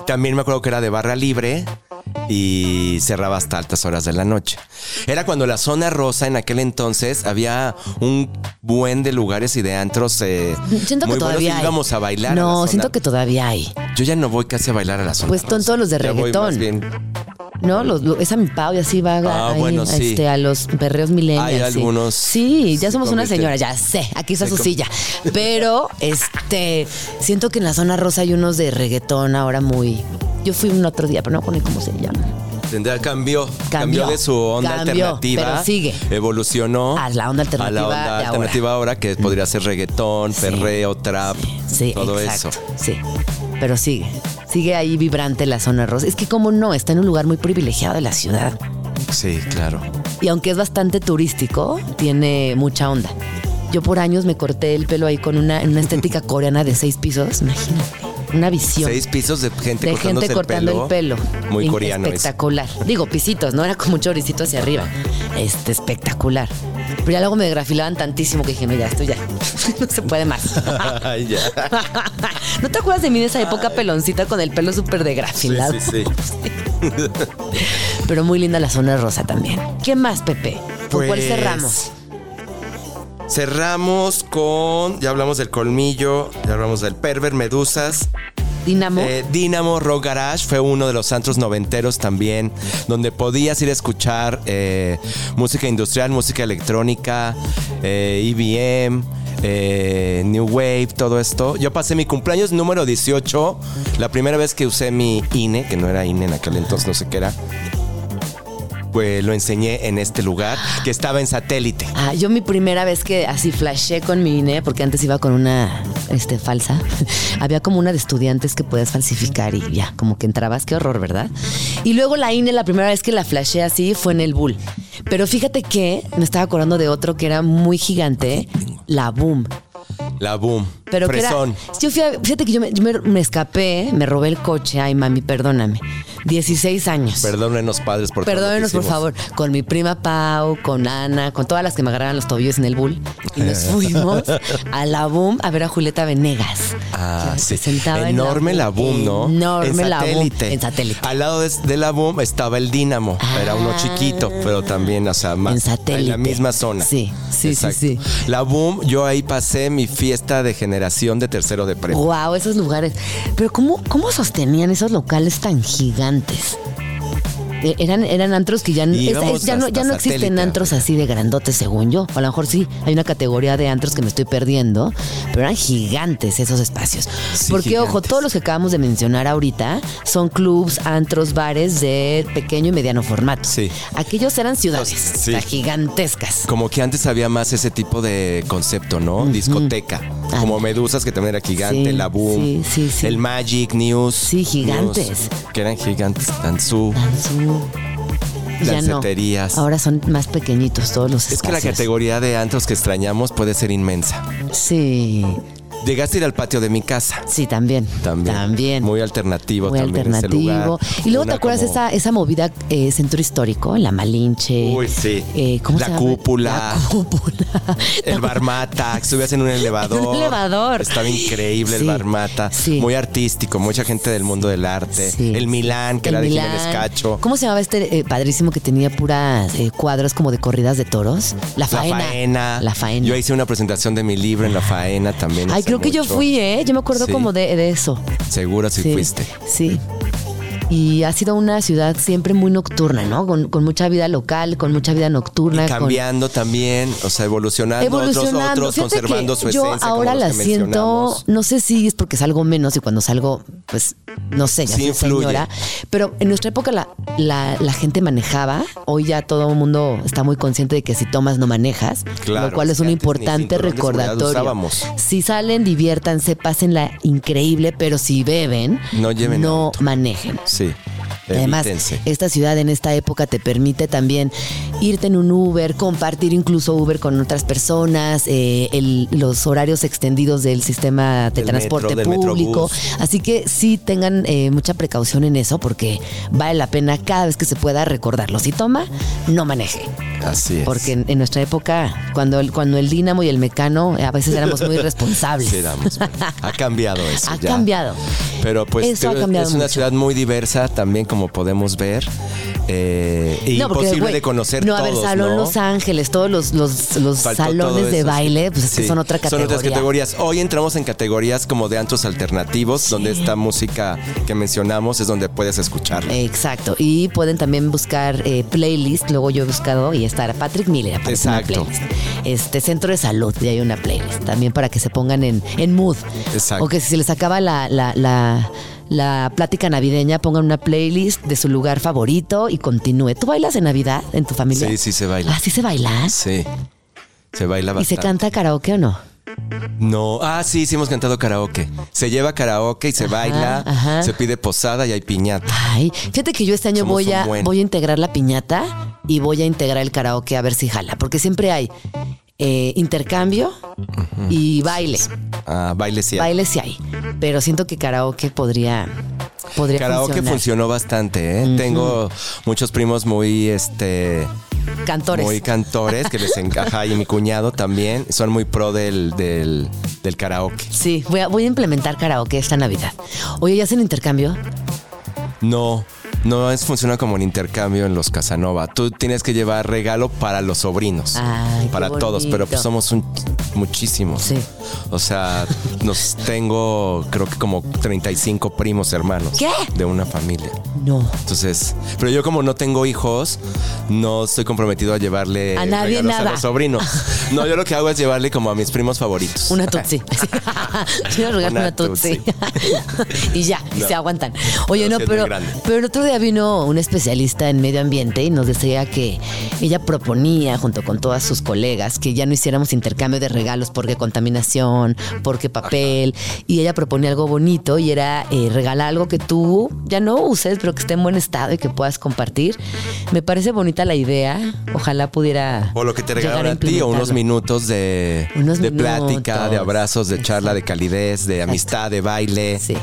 También me acuerdo que era de barra libre y cerraba hasta altas horas de la noche. Era cuando la zona rosa en aquel entonces había un buen de lugares y de antros eh, Siento que muy buenos todavía y íbamos a bailar. No, siento que todavía hay. Yo ya no voy casi a bailar a la zona. Pues son todos los de Ya voy reggaetón. más bien- No, los, lo- es a mi pau y así va Ah, ahí, bueno, sí. este, a los perreos milenios. Hay algunos- Sí, ya se somos una convierten- señora, ya sé, aquí está se su silla. Pero, este, siento que en la zona rosa hay unos de reggaetón ahora muy. Yo fui un otro día, pero no pone cómo se llama. Tendrá- cambió, cambió, Cambió, de su onda cambió, alternativa. pero sigue. Evolucionó A la onda alternativa a la onda de alternativa ahora, que podría ser reggaetón, perreo, trap, Sí, todo exacto. eso. Sí, pero sigue. Sigue ahí vibrante la zona rosa. Es que, como no, está en un lugar muy privilegiado de la ciudad. Sí, claro. Y aunque es bastante turístico, tiene mucha onda. Yo por años me corté el pelo ahí con una, estética coreana de seis pisos, imagínate. Una visión. Seis pisos de gente de gente cortando el pelo. Muy coreano. Espectacular. Digo, pisitos, no era como un choricito hacia arriba. Este, espectacular. Pero ya luego me degrafilaban tantísimo que dije, no, ya, esto ya. no se puede más. ¿No te acuerdas de mí de esa época peloncita con el pelo súper degrafilado? sí, sí. Pero muy linda la zona rosa también. ¿Qué más, Pepe? ¿Por cuál Pues, cerramos? Cerramos con. Ya hablamos del colmillo, ya hablamos del perver, medusas. Dinamo. Eh, Dynamo Rock Garage fue uno de los antros noventeros también, donde podías ir a escuchar eh, música industrial, música electrónica, eh, EBM, eh, New Wave, todo esto. Yo pasé mi cumpleaños número 18, la primera vez que usé mi INE, que no era INE en aquel entonces, no sé qué era. Pues lo enseñé en este lugar, que estaba en satélite. Ah, yo mi primera vez que así flashé con mi INE, porque antes iba con una este, falsa, había como una de estudiantes que puedes falsificar y ya, como que entrabas, qué horror, ¿verdad? Y luego la INE, la primera vez que la flashé así fue en el Bull. Pero fíjate que me estaba acordando de otro que era muy gigante, la Boom. La boom. Pero que era, Fresón. yo fui a- fíjate que yo, me, yo me- me escapé, me robé el coche, ay mami, perdóname. 16 años. Perdónenos, padres, por Perdónenos, por favor. Con mi prima Pau, con Ana, con todas las que me agarraban los tobillos en el bull. Y nos fuimos a la boom a ver a Julieta Venegas. Ah, sí. en Enorme la boom, ¿no? Enorme en la boom. satélite. En satélite. Al lado de, de la boom estaba el Dínamo. Era uno Ah. chiquito, pero también, o sea, más. En satélite. En la misma zona. Sí, sí, sí, sí. La boom, yo ahí pasé mi fiesta de generación de tercero de prepa. Wow, esos lugares. Pero ¿cómo, cómo sostenían esos locales tan gigantes? antes. Eh, Eran, eran antros que ya, es- es- ya no, ya no existen satélite, antros así de grandotes, según yo. A lo mejor sí, hay una categoría de antros que me estoy perdiendo, pero eran gigantes esos espacios. Sí, Porque, ojo, todos los que acabamos de mencionar ahorita son clubs, antros, bares de pequeño y mediano formato. Sí. Aquellos eran ciudades, Sí. o sea, gigantescas. Como que antes había más ese tipo de concepto, ¿no? Discoteca. Como Medusas, que también era gigante, la Boom, el Magic News. Sí, gigantes. News, que eran gigantes. Tanzú. Ya no. Ahora son más pequeñitos todos los Es que la espacios. categoría de antros que extrañamos puede ser inmensa. Sí. Llegaste a ir al patio de mi casa. Sí, también. También. También. Muy alternativo Muy también ese alternativo. lugar. Y luego Una te acuerdas como- esa, esa movida eh, centro histórico, la Malinche. Uy, sí. Eh, ¿Cómo La se cúpula. La cúpula. El barmata, que subías en un elevador. En un elevador. Estaba increíble Sí, el barmata. sí. Muy artístico, mucha gente del mundo del arte. Sí. El Milán, que El era de. Jiménez Cacho. ¿Cómo se llamaba este eh, padrísimo que tenía puras cuadros como de corridas de toros? La faena. La faena. La faena. Yo hice una presentación de mi libro en la faena también. Ay, creo que yo fui, ¿eh? Yo me acuerdo Sí. como de, de eso. Seguro si fuiste. Sí. Y ha sido una ciudad siempre muy nocturna, ¿no? Con, con mucha vida local, con mucha vida nocturna. Y con- cambiando también, o sea, evolucionando, evolucionando. otros, otros conservando su yo esencia. ahora como los la siento, no sé si es porque salgo menos y cuando salgo, pues, no sé, ya Sí soy señora. Pero en nuestra época la, la, la gente manejaba. Hoy ya todo el mundo está muy consciente de que si tomas no manejas. Claro, lo cual es un importante recordatorio. Si salen, diviértanse, pásenla increíble, pero si beben, No lleven no manejen. Sí. Además, evítense. esta ciudad en esta época te permite también irte en un Uber, compartir incluso Uber con otras personas, eh, el- los horarios extendidos del sistema de Del transporte metro, público. Así que sí tengan eh, mucha precaución en eso porque vale la pena cada vez que se pueda recordarlo. Si toma, no maneje. Así es. Porque en, en nuestra época, cuando el, cuando el dínamo y el mecano, eh, a veces éramos muy irresponsables. Sí, damos. Ha cambiado eso. Ha ya. cambiado. Pero pues Eso ha te- cambiado es una mucho. ciudad muy diversa también, como podemos ver. Eh, e No, imposible de conocer No, todos, a ver, Salón ¿no? Los Ángeles, todos los, los, los salones de eso, baile, pues es que Sí, son otra Son categoría. otras categorías. Hoy entramos en categorías como de antros alternativos, donde esta música que mencionamos es donde puedes escucharla. Exacto. Y pueden también buscar eh, playlist. Luego yo he buscado y está Patrick Miller. una Exacto. playlist. Este Centro de Salud, y hay una playlist. También para que se pongan en, en mood. Exacto. O que si se les acaba la, la, la, la plática navideña, pongan una playlist de su lugar favorito y continúe. ¿Tú bailas en Navidad en tu familia? Sí, sí se baila. Ah, sí se baila. Sí. Se baila ¿Y se bastante. canta karaoke o no? No. Ah, sí, sí hemos cantado karaoke. Se lleva karaoke y se baila, ajá. se pide posada y hay piñata. Ay, fíjate que yo este año Somos voy a, buen. voy a integrar la piñata y voy a integrar el karaoke a ver si jala, porque siempre hay eh, intercambio y baile. Ah, baile sí. hay. Baile sí hay, pero siento que karaoke podría, podría Karaoke funcionar. funcionó bastante, ¿eh? Tengo muchos primos muy, este, Cantores. muy cantores que les encaja y mi cuñado también son muy pro del, del, del karaoke. Sí, voy a, voy a implementar karaoke esta Navidad. Oye, ¿ya hacen intercambio? No, no es funciona como un intercambio en los Casanova. Tú tienes que llevar regalo para los sobrinos, Ay, qué para todos, pero pues somos un- muchísimos. Sí. O sea, nos tengo creo que como 35 primos hermanos ¿Qué? de una familia. No. Entonces, pero yo como no tengo hijos, no estoy comprometido a llevarle A nadie regalos nada. a los sobrinos. No, yo lo que hago es llevarle como a mis primos favoritos. Una tutsi. Quiero regalar Una una, tutsi. y ya, y se aguantan. Oye, No, no, pero, pero el otro día vino un especialista en medio ambiente y nos decía que ella proponía, junto con todas sus colegas, que ya no hiciéramos intercambio de regalos porque contaminación, porque papel. Y ella proponía algo bonito y era eh, regalar algo que tú ya no uses, pero que esté en buen estado y que puedas compartir. Me parece bonita la idea. Ojalá pudiera. O lo que te regalaron a ti, o unos minutos de, Unos de plática, de abrazos, de charla, de calidez, de amistad, de baile. Sí.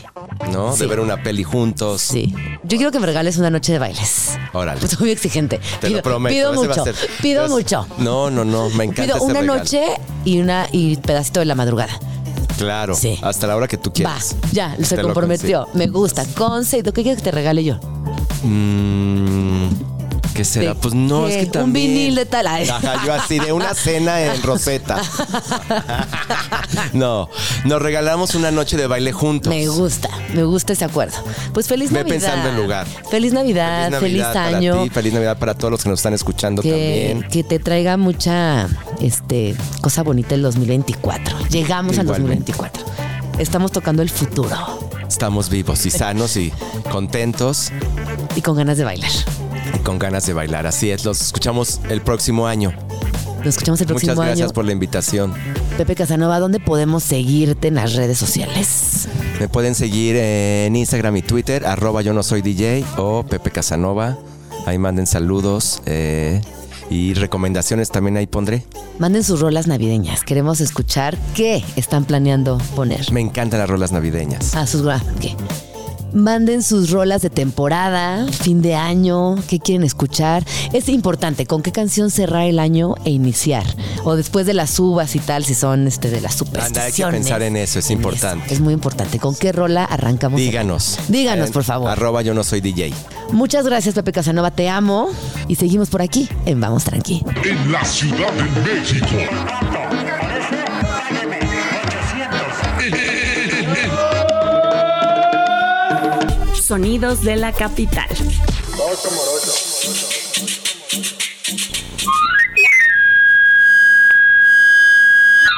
¿No? Sí. De ver una peli juntos. Sí. Yo quiero que me regales una noche de bailes. Órale. Pues soy muy exigente. Te pido, lo prometo. Pido va mucho. Pido es- mucho. No, no, no. Me encanta Pido ese una regalo. noche y una y pedacito de la madrugada. Claro. Sí. Hasta la hora que tú Va, quieras. ya, se Te comprometió. Me gusta. Conceito, ¿qué quieres que te regale yo? Mm, ¿Qué será? ¿De Pues no, qué? es que Un también. vinil de tal. Ajá, yo así de una cena en Rosetta. no, nos regalamos una noche de baile juntos. Me gusta, me gusta ese acuerdo. Pues feliz Ve Navidad. pensando en lugar. Feliz Navidad, feliz, Navidad año. Para ti, feliz Navidad para todos los que nos están escuchando que, también. que te traiga mucha este, cosa bonita el 2024. Llegamos al Igualmente. 2024. Estamos tocando el futuro Estamos vivos y sanos y contentos y con ganas de bailar. Y con ganas de bailar. Así es, los escuchamos el próximo año. Nos escuchamos el próximo Muchas gracias año. por la invitación. Pepe Casanova, ¿dónde podemos seguirte en las redes sociales? Me pueden seguir en Instagram y Twitter, arroba yo no soy DJ o Pepe Casanova. Ahí manden saludos. eh, Y recomendaciones también ahí pondré. Manden sus rolas navideñas. Queremos escuchar qué están planeando poner. Me encantan las rolas navideñas. Ah, sus ¿qué? Manden sus rolas de temporada, fin de año, qué quieren escuchar. Es importante con qué canción cerrar el año e iniciar. O después de las uvas y tal, si son este de las supersticiones. Anda, hay que pensar en eso, es importante. Es muy importante. ¿Con qué rola arrancamos? Díganos. Díganos, por favor. Arroba yo no soy DJ. Muchas gracias, Pepe Casanova. Te amo. Y seguimos por aquí en Vamos Tranqui. En la Ciudad de México. Sonidos de la capital.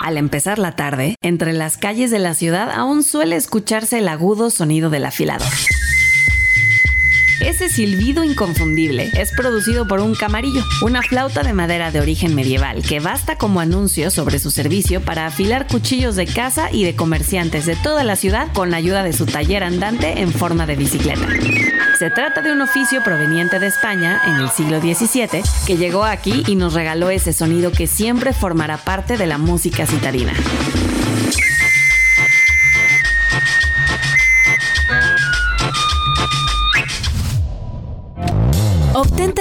Al empezar la tarde, entre las calles de la ciudad aún suele escucharse el agudo sonido del afilador. Ese silbido inconfundible es producido por un camarillo, una flauta de madera de origen medieval que basta como anuncio sobre su servicio para afilar cuchillos de caza y de comerciantes de toda la ciudad con ayuda de su taller andante en forma de bicicleta. Se trata de un oficio proveniente de España en el siglo XVII que llegó aquí y nos regaló ese sonido que siempre formará parte de la música citarina.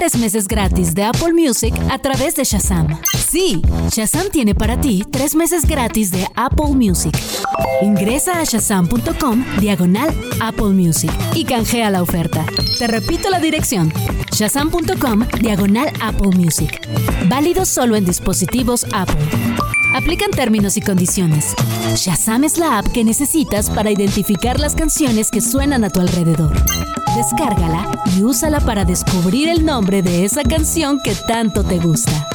Tres meses gratis de Apple Music a través de Shazam. Sí, Shazam tiene para ti tres meses gratis de Apple Music. Ingresa a shazam.com diagonal Apple Music y canjea la oferta. Te repito la dirección: shazam.com diagonal Apple Music. Válido solo en dispositivos Apple. Aplican términos y condiciones. Shazam es la app que necesitas para identificar las canciones que suenan a tu alrededor. Descárgala y úsala para descubrir el nombre de esa canción que tanto te gusta.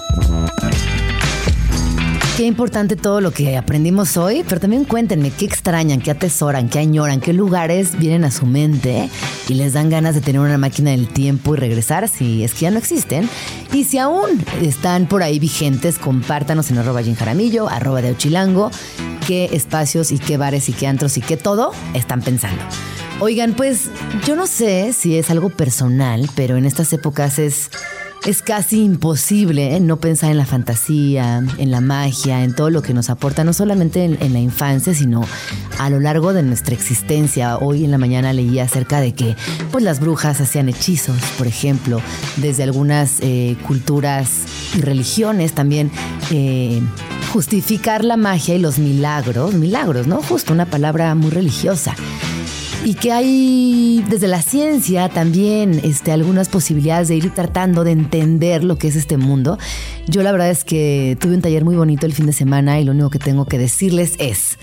Qué importante todo lo que aprendimos hoy, pero también cuéntenme qué extrañan, qué atesoran, qué añoran, qué lugares vienen a su mente y les dan ganas de tener una máquina del tiempo y regresar si es que ya no existen. Y si aún están por ahí vigentes, compártanos en arroba Jaramillo, arroba de Ochilango, qué espacios y qué bares y qué antros y qué todo están pensando. Oigan, pues yo no sé si es algo personal, pero en estas épocas es, es casi imposible ¿eh? no pensar en la fantasía, en la magia, en todo lo que nos aporta, no solamente en, la infancia, sino a lo largo de nuestra existencia. Hoy en la mañana leí acerca de que pues, las brujas hacían hechizos, por ejemplo, desde algunas eh, culturas y religiones también. Eh, justificar la magia y los milagros, milagros, ¿no? Justo una palabra muy religiosa y que hay desde la ciencia también este, algunas posibilidades de ir tratando de entender lo que es este mundo. Yo la verdad es que tuve un taller muy bonito el fin de semana y lo único que tengo que decirles es,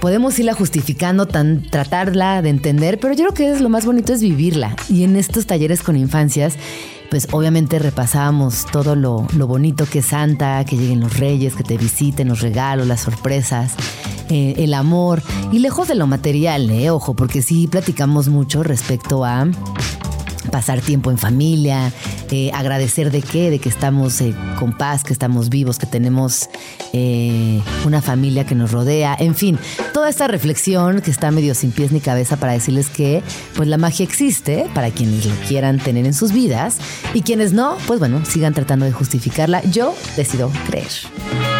podemos irla justificando, tan, tratarla de entender, pero yo creo que es lo más bonito es vivirla. Y en estos talleres con infancias, pues obviamente repasábamos todo lo, lo bonito que es Santa, que lleguen los reyes, que te visiten, los regalos, las sorpresas. Eh, el amor y lejos de lo material, eh, ojo, porque sí platicamos mucho respecto a pasar tiempo en familia, eh, agradecer de qué, de que estamos eh, con paz, que estamos vivos, que tenemos eh, una familia que nos rodea, en fin, toda esta reflexión que está medio sin pies ni cabeza para decirles que pues la magia existe para quienes lo quieran tener en sus vidas y quienes no, pues bueno, sigan tratando de justificarla. Yo decido creer.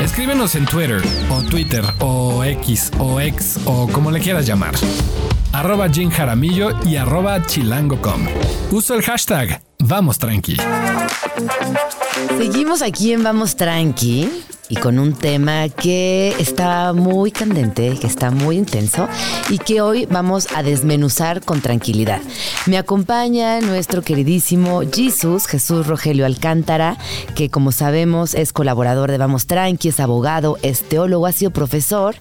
Escríbenos en Twitter o Twitter o X o X o como le quieras llamar arroba Jim Jaramillo y arroba chilango.com. Uso el hashtag Vamos Tranqui. Seguimos aquí en Vamos Tranqui y con un tema que está muy candente, que está muy intenso y que hoy vamos a desmenuzar con tranquilidad. Me acompaña nuestro queridísimo Jesús, Jesús Rogelio Alcántara, que como sabemos es colaborador de Vamos Tranqui, es abogado, es teólogo, ha sido profesor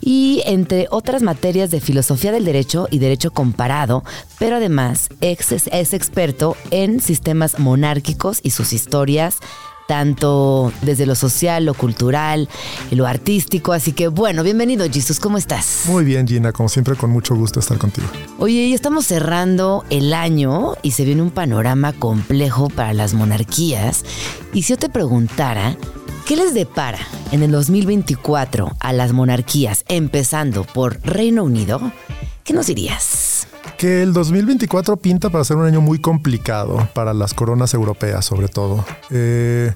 y entre otras materias de filosofía del derecho y derecho comparado, pero además es, es experto en sistemas monárquicos y sus historias tanto desde lo social, lo cultural, y lo artístico. Así que bueno, bienvenido Jesús, ¿cómo estás? Muy bien Gina, como siempre con mucho gusto estar contigo. Oye, ya estamos cerrando el año y se viene un panorama complejo para las monarquías. Y si yo te preguntara, ¿qué les depara en el 2024 a las monarquías, empezando por Reino Unido? ¿Qué nos dirías? Que el 2024 pinta para ser un año muy complicado para las coronas europeas, sobre todo. Eh,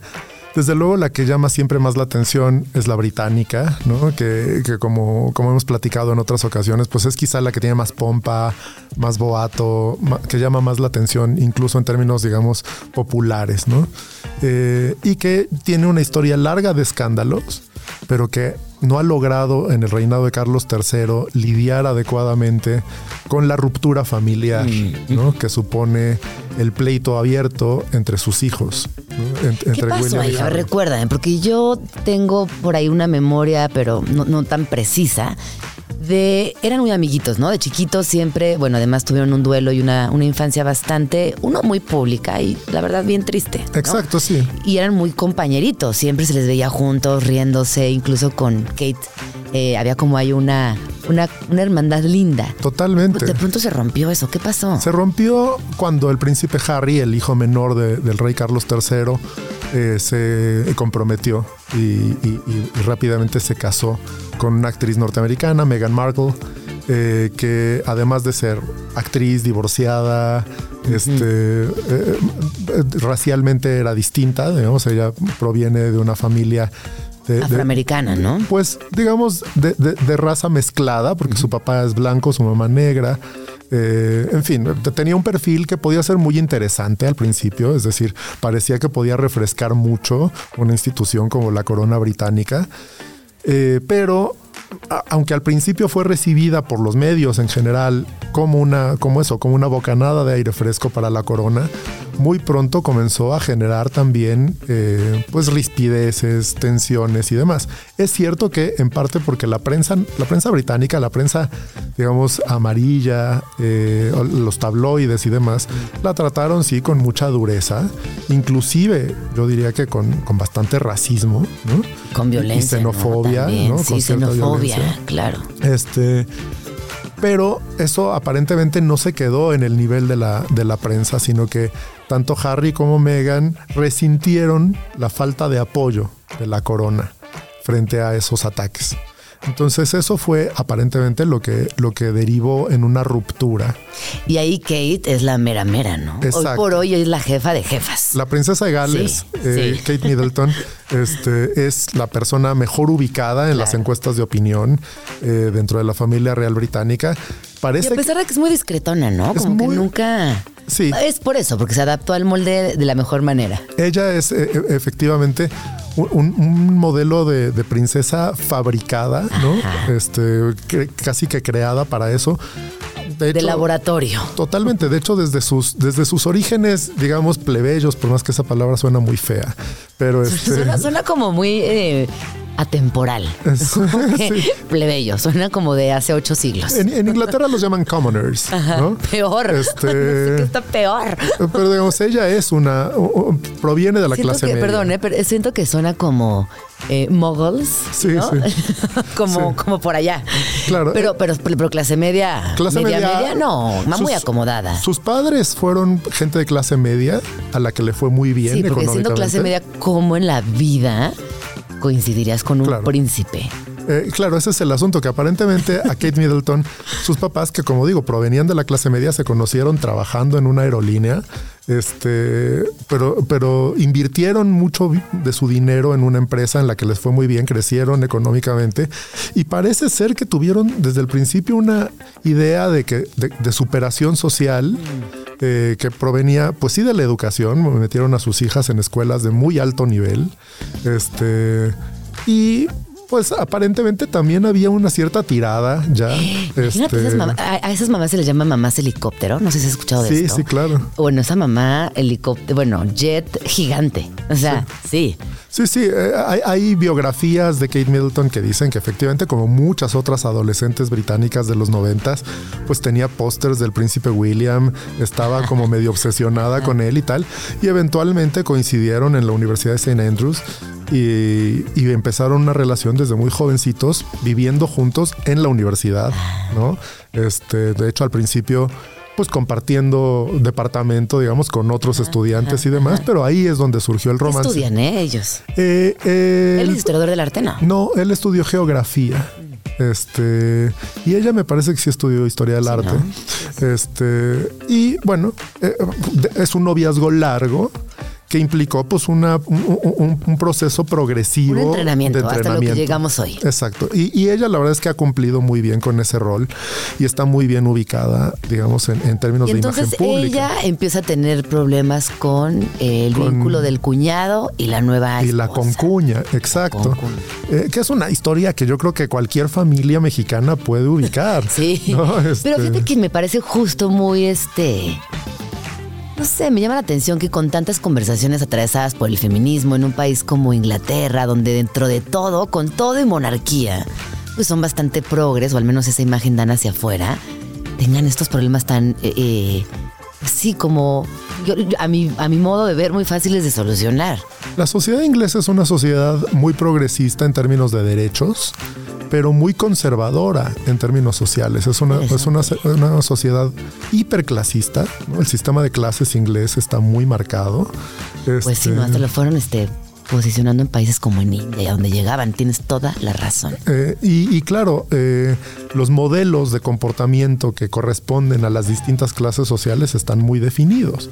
desde luego la que llama siempre más la atención es la británica, ¿no? que, como, hemos platicado en otras ocasiones, pues es quizá la que tiene más pompa, más boato, que llama más la atención, incluso en términos, digamos, populares, ¿no? Eh, y que tiene una historia larga de escándalos, pero que no ha logrado en el reinado de Carlos III lidiar adecuadamente con la ruptura familiar, ¿no? que supone el pleito abierto entre sus hijos. ¿no? En- ¿Qué entre pasó William y ahí? Recuerden, porque yo tengo por ahí una memoria, pero no, no tan precisa, de... Eran muy amiguitos, ¿no? De chiquitos siempre, bueno, además tuvieron un duelo y una, una infancia bastante, uno muy pública y la verdad bien triste. ¿no? Exacto, sí. Y eran muy compañeritos, siempre se les veía juntos, riéndose, incluso con Kate. eh, había como hay una, una, una hermandad linda. Totalmente. De pronto se rompió eso, ¿qué pasó? Se rompió cuando el príncipe Harry, el hijo menor de- del rey Carlos III, eh, se comprometió y, y- y- y rápidamente se casó con una actriz norteamericana, Meghan Markle, eh, que además de ser actriz divorciada, este, eh, eh, racialmente era distinta, digamos, ella proviene de una familia de- de- Afroamericana, ¿no? pues digamos de, de- de raza mezclada, porque su papá es blanco, su mamá negra. Eh, en fin, te- tenía un perfil que podía ser muy interesante al principio, es decir, parecía que podía refrescar mucho una institución como la corona británica, Eh, pero aunque al principio fue recibida por los medios en general como una, como eso, como una bocanada de aire fresco para la corona, muy pronto comenzó a generar también eh, pues rispideces, tensiones y demás. Es cierto que en parte porque la prensa, la prensa británica, la prensa, digamos, amarilla, eh, los tabloides y demás, la trataron sí con mucha dureza, inclusive yo diría que con, con bastante racismo, ¿no? Con violencia. Y xenofobia, ¿no? También, ¿no? Sí, Con cierta xenofobia, claro. Este, pero eso aparentemente no se quedó en el nivel de la, de la prensa, sino que tanto Harry como Meghan resintieron la falta de apoyo de la corona frente a esos ataques. Entonces eso fue aparentemente lo que, lo que derivó en una ruptura. Y ahí Kate es la mera mera, ¿no? Hoy por hoy es la jefa de jefas. La princesa de Gales, Sí, eh, sí. Kate Middleton, este, es la persona mejor ubicada en las encuestas de opinión eh, dentro de la familia real británica. Y Parece a pesar de que es muy discretona, ¿no? Como muy- que nunca... Sí. Es por eso, porque se adaptó al molde de la mejor manera. Ella es eh, eh, efectivamente un, modelo de, de princesa fabricada, ¿no? Este, que- casi que creada para eso. De, laboratorio. Totalmente. De hecho, desde sus, desde sus orígenes, digamos, plebeyos, por más que esa palabra suena muy fea. Pero este. Suena, suena como muy eh, atemporal. Sí. Plebeyo. Suena como de hace ocho siglos. En, en Inglaterra los llaman commoners, ¿no? Peor. Este- No sé qué está peor. Pero digamos, ella es una. o- o- proviene de la Siento clase que, media. perdón, eh, pero siento que suena como eh, muggles. Sí, ¿no? sí. como, como por allá. Claro. Pero, pero, pero clase media. Clase media, media, media, no. Más muy acomodada. Sus padres fueron gente de clase media a la que le fue muy bien sí, porque siendo clase media, como en la vida coincidirías con un Claro. príncipe? Eh, claro, ese es el asunto, que aparentemente a Kate Middleton, sus papás, que como digo, provenían de la clase media, se conocieron trabajando en una aerolínea, este, pero, pero invirtieron mucho de su dinero en una empresa en la que les fue muy bien, crecieron económicamente y parece ser que tuvieron desde el principio una idea de que de, de superación social eh, que provenía, pues sí, de la educación. Metieron a sus hijas en escuelas de muy alto nivel, este y pues aparentemente también había una cierta tirada ya. Este, esas a, esas mamás se les llama mamás helicóptero. No sé si has escuchado de Sí, esto. sí, claro. Bueno, esa mamá helicóptero, bueno, jet gigante. O sea, sí. Sí, sí, eh, hay, hay biografías de Kate Middleton que dicen que efectivamente, como muchas otras adolescentes británicas de los noventas, pues tenía pósters del príncipe William, estaba como medio obsesionada con él y tal, y eventualmente coincidieron en la Universidad de St. Andrews y, y empezaron una relación desde muy jovencitos, viviendo juntos en la universidad, ¿no? Este, de hecho, al principio pues compartiendo departamento, digamos, con otros estudiantes y demás, pero ahí es donde surgió el ¿Qué romance. estudian, eh, ellos? Eh, eh, Él es historiador del arte, ¿no? no, él estudió geografía. Este, y ella me parece que sí estudió historia del arte. Este, y bueno, eh, es un noviazgo largo que implicó pues una, un, un- un proceso progresivo Un entrenamiento, de hasta lo que entrenamiento. llegamos hoy. Exacto. Y, y ella la verdad es que ha cumplido muy bien con ese rol y está muy bien ubicada, digamos, en, en términos Y de imagen pública. ella empieza a tener problemas con el Con- vínculo del cuñado y la nueva Y la esposa. concuña, exacto. concuña. Eh, que es una historia que yo creo que cualquier familia mexicana puede ubicar. Sí. ¿no? Este, Pero fíjate que me parece justo muy este. No sé, me llama la atención que con tantas conversaciones atravesadas por el feminismo en un país como Inglaterra, donde dentro de todo, con todo y monarquía, pues son bastante progres, o al menos esa imagen dan hacia afuera, tengan estos problemas tan, eh, eh, sí, como yo- yo- a, mi, a mi modo de ver, muy fáciles de solucionar. La sociedad inglesa es una sociedad muy progresista en términos de derechos, pero muy conservadora en términos sociales. Es una, es una, una sociedad hiperclasista. ¿no? El sistema de clases inglés está muy marcado. Pues sí, Este, no, hasta lo fueron este, posicionando en países como en India, donde llegaban. Tienes toda la razón. Eh, y, y claro, eh, los modelos de comportamiento que corresponden a las distintas clases sociales están muy definidos.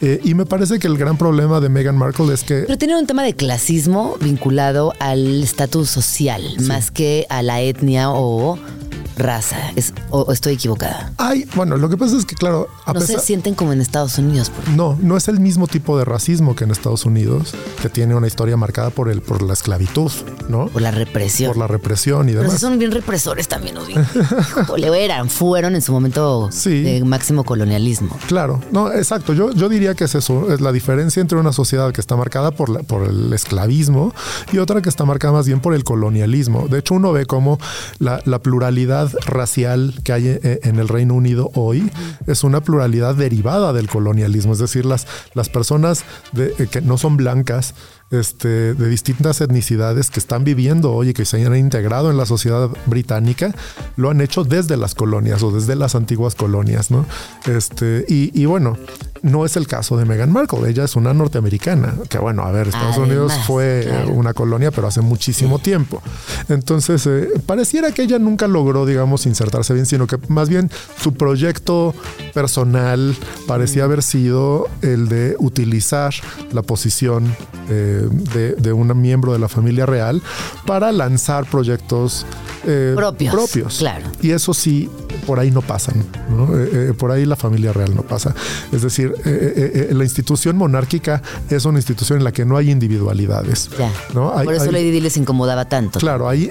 Eh, y me parece que el gran problema de Meghan Markle es que Pero tiene un tema de clasismo vinculado al estatus social, más que a la etnia o raza. Es, o, o estoy equivocada. hay, bueno, lo que pasa es que claro, a No se sienten como en Estados Unidos. no, no es el mismo tipo de racismo que en Estados Unidos, que tiene una historia marcada por el, por la esclavitud, ¿no? por la represión. Por la represión y Pero demás. son bien represores también, ¿no? Bien- Híjole, o eran, fueron en su momento Sí. de máximo colonialismo. Claro, no, exacto. Yo, yo diría que es eso, es la diferencia entre una sociedad que está marcada por, la- por el esclavismo y otra que está marcada más bien por el colonialismo. De hecho, uno ve cómo la, la pluralidad racial que hay eh, en el Reino Unido hoy es una pluralidad derivada del colonialismo. Es decir, las, las personas eh, que no son blancas este, de distintas etnicidades que están viviendo hoy y que se han integrado en la sociedad británica, lo han hecho desde las colonias o desde las antiguas colonias, ¿no? Este, y bueno, no es el caso de Meghan Markle, ella es una norteamericana, que bueno, a ver, Estados Además, Unidos fue claro. eh, una colonia, pero hace muchísimo tiempo. Entonces, eh, pareciera que ella nunca logró, digamos, insertarse bien, sino que más bien su proyecto personal parecía haber sido el de utilizar la posición eh, de, de un miembro de la familia real para lanzar proyectos eh, Propios, propios. claro. Y eso sí, por ahí no pasan, ¿no? Eh, eh, por ahí la familia real no pasa. Es decir, la institución monárquica es una institución en la que no hay individualidades. Ya. ¿no? Hay- Por eso hay- Lady Di les incomodaba tanto. Claro, hay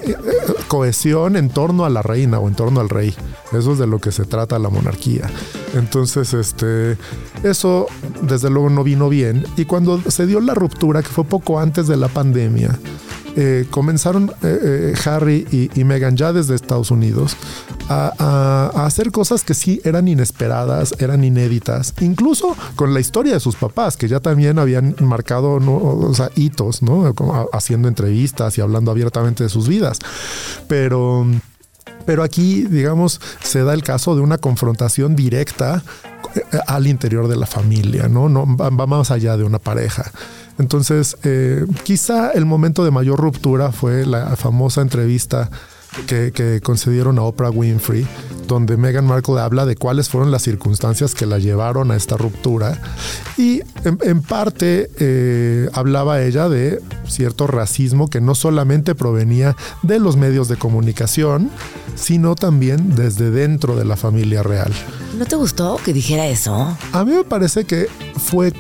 cohesión en torno a la reina o en torno al rey. Eso es de lo que se trata la monarquía. Entonces, este, eso desde luego no vino bien. Y cuando se dio la ruptura, que fue poco antes de la pandemia, eh, comenzaron eh, eh, Harry y, y Meghan ya desde Estados Unidos a, hacer cosas que sí eran inesperadas, eran inéditas, incluso con la historia de sus papás, que ya también habían marcado hitos, ¿no? Haciendo entrevistas y hablando abiertamente de sus vidas. Pero pero aquí, digamos, se da el caso de una confrontación directa eh, al interior de la familia, ¿no? no va, más allá de una pareja. Entonces, eh, quizá el momento de mayor ruptura fue la famosa entrevista que, que concedieron a Oprah Winfrey, donde Meghan Markle habla de cuáles fueron las circunstancias que la llevaron a esta ruptura. Y en, en parte eh, hablaba ella de cierto racismo que no solamente provenía de los medios de comunicación, sino también desde dentro de la familia real. ¿No te gustó que dijera eso? A mí me parece que fue eh,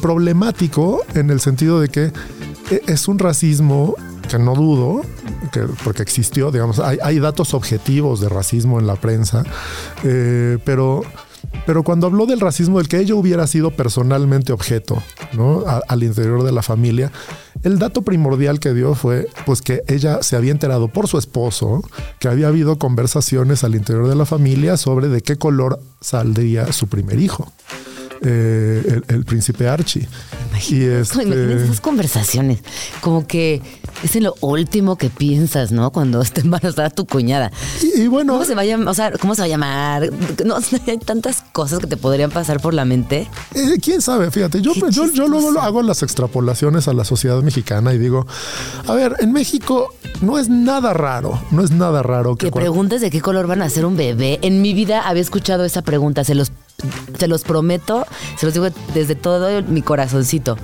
problemático en el sentido de que eh, es un racismo que no dudo, que, porque existió, digamos, hay, hay datos objetivos de racismo en la prensa, eh, pero, pero cuando habló del racismo del que ella hubiera sido personalmente objeto, ¿no? Al interior de la familia, el dato primordial que dio fue pues que ella se había enterado por su esposo que había habido conversaciones al interior de la familia sobre de qué color saldría su primer hijo, eh, el, el príncipe Archie. Y este, Imagínate esas conversaciones. Como que es en lo último que piensas, ¿no? Cuando está embarazada tu cuñada. Y, y bueno, ¿Cómo se va a llamar? O sea, ¿cómo se va a llamar? No, hay tantas cosas que te podrían pasar por la mente. eh, quién sabe, fíjate, yo, yo, yo luego hago las extrapolaciones a la sociedad mexicana y digo, a ver, en México no es nada raro, no es nada raro que Que cuando- preguntes de qué color van a ser un bebé. En mi vida había escuchado esa pregunta, se los, se los prometo, se los digo desde todo mi corazoncito.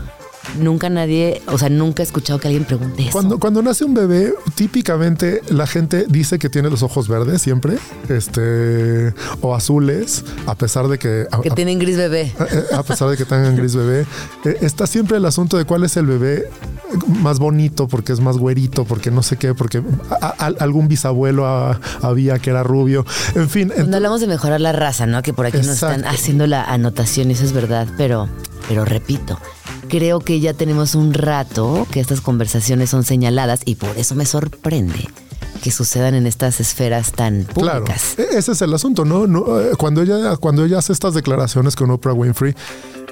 Nunca nadie, o sea, nunca he escuchado que alguien pregunte eso. Cuando, cuando nace un bebé, típicamente la gente dice que tiene los ojos verdes siempre, este, o azules, a pesar de que, a, que tienen gris bebé. a pesar de que tengan gris bebé, eh, está siempre el asunto de cuál es el bebé más bonito, porque es más güerito, porque no sé qué, porque a- algún bisabuelo había que era rubio, en fin. Cuando hablamos de mejorar la raza, ¿no? Que por aquí nos están Exacto. haciendo la anotación, eso es verdad, pero, pero repito, creo que ya tenemos un rato que estas conversaciones son señaladas y por eso me sorprende que sucedan en estas esferas tan públicas. e- ese es el asunto, ¿no? No, eh, cuando ella, cuando ella hace estas declaraciones con Oprah Winfrey,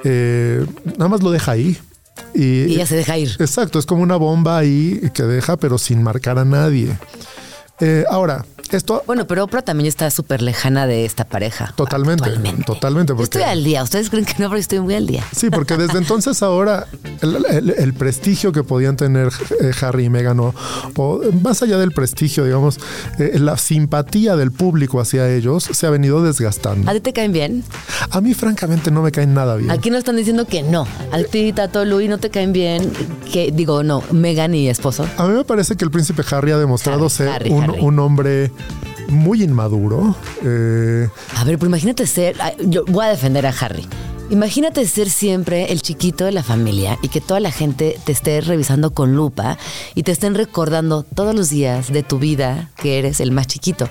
eh, nada más lo deja ahí. Y, Y ella se deja ir. Exacto, es como una bomba ahí que deja, pero sin marcar a nadie. Eh, ahora, esto Bueno, pero Oprah también está súper lejana de esta pareja. Totalmente, totalmente, Yo porque- estoy al día. Ustedes creen que no, pero estoy muy al día. Sí, porque desde entonces ahora el, el- el prestigio que podían tener eh, Harry y Meghan o, o más allá del prestigio, digamos, eh, la simpatía del público hacia ellos se ha venido desgastando. ¿A ti te caen bien? A mí francamente no me caen nada bien. Aquí nos están diciendo que no. A ti, Tato, Luis, no te caen bien. Que digo, no, Megan y esposo. A mí me parece que el príncipe Harry ha demostrado Harry, ser Harry, un, Harry. un hombre muy inmaduro. eh, A ver, pero imagínate ser. Yo voy a defender a Harry. Imagínate ser siempre el chiquito de la familia y que toda la gente te esté revisando con lupa y te estén recordando todos los días de tu vida que eres el más chiquito.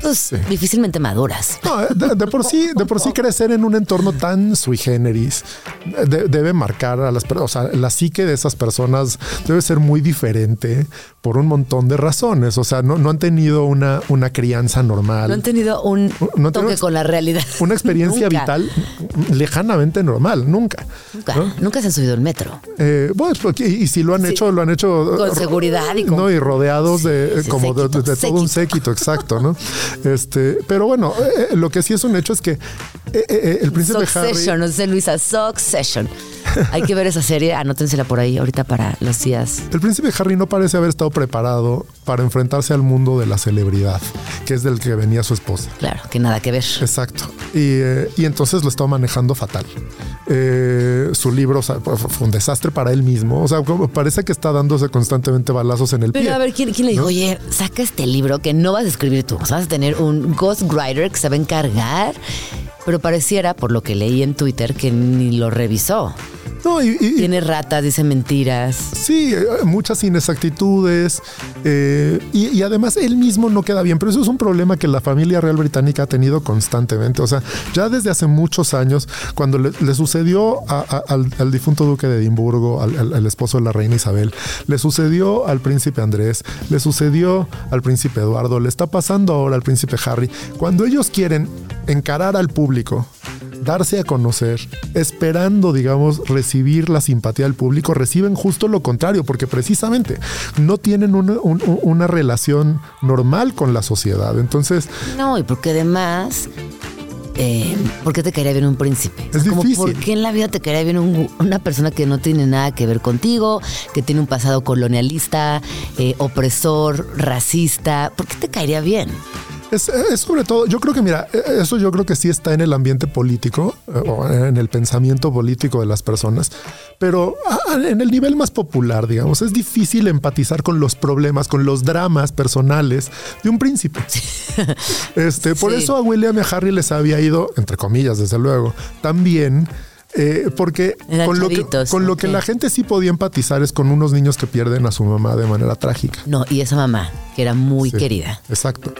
Pues difícilmente maduras. No, eh, de, de por sí, de por sí crecer en un entorno tan sui generis eh, de- debe marcar a las personas, o sea, la psique de esas personas debe ser muy diferente por un montón de razones. O sea, no, no han tenido una, una crianza normal. No han tenido un No han toque tenido con la realidad. una experiencia Nunca. vital normal, nunca. Nunca, ¿no? nunca se han subido al metro. Eh, porque- y, y si lo han Sí. hecho, lo han hecho Con eh, seguridad y con- no y rodeados de Sí, como de, todo un séquito, exacto, ¿no? Este, pero bueno, eh, eh, lo que sí es un hecho es que eh, eh, el príncipe Succession, Harry no sé Luisa, Succession. Hay que ver esa serie, anótensela por ahí ahorita para los días. el príncipe Harry no parece haber estado preparado para enfrentarse al mundo de la celebridad, que es del que venía su esposa. Claro, que nada que ver. Exacto. Y, eh, y entonces lo estaba manejando fatal. Eh, su libro o sea, fue un desastre para él mismo. O sea, como parece que está dándose constantemente balazos en el pie. Pero a ver, ¿quién, quién le dijo, oye, saca este libro que no vas a escribir tú? O sea, vas a tener un ghostwriter que se va a encargar. Pero pareciera, por lo que leí en Twitter, que ni lo revisó. No, y- Tiene ratas, dice mentiras. Sí, eh, muchas inexactitudes eh, y, y además él mismo no queda bien, pero eso es un problema que la familia real británica ha tenido constantemente. O sea, ya desde hace muchos años, cuando le, le sucedió a- a- al, al difunto duque de Edimburgo, al, al- al esposo de la reina Isabel, le sucedió al príncipe Andrés, le sucedió al príncipe Eduardo, le está pasando ahora al príncipe Harry. Cuando ellos quieren encarar al público, darse a conocer, esperando, digamos, recibir la simpatía del público, reciben justo lo contrario, porque precisamente no tienen una, un- un- una relación normal con la sociedad. Entonces, No, y porque además. Eh, ¿Por qué te caería bien un príncipe? Es como, difícil. ¿Por qué en la vida te caería bien un- una persona que no tiene nada que ver contigo, que tiene un pasado colonialista, eh, opresor, racista? ¿Por qué te caería bien? Es, es sobre todo, yo creo que, mira, eso yo creo que sí está en el ambiente político, eh, o en el pensamiento político de las personas, pero en el nivel más popular, digamos, es difícil empatizar con los problemas, con los dramas personales de un príncipe. Este, por Sí. eso a William y a Harry les había ido, entre comillas, desde luego, también. Eh, porque Eran con, lo que, con lo que la gente sí podía empatizar es con unos niños que pierden a su mamá de manera trágica. No, y esa mamá, que era muy Sí, querida. Exacto.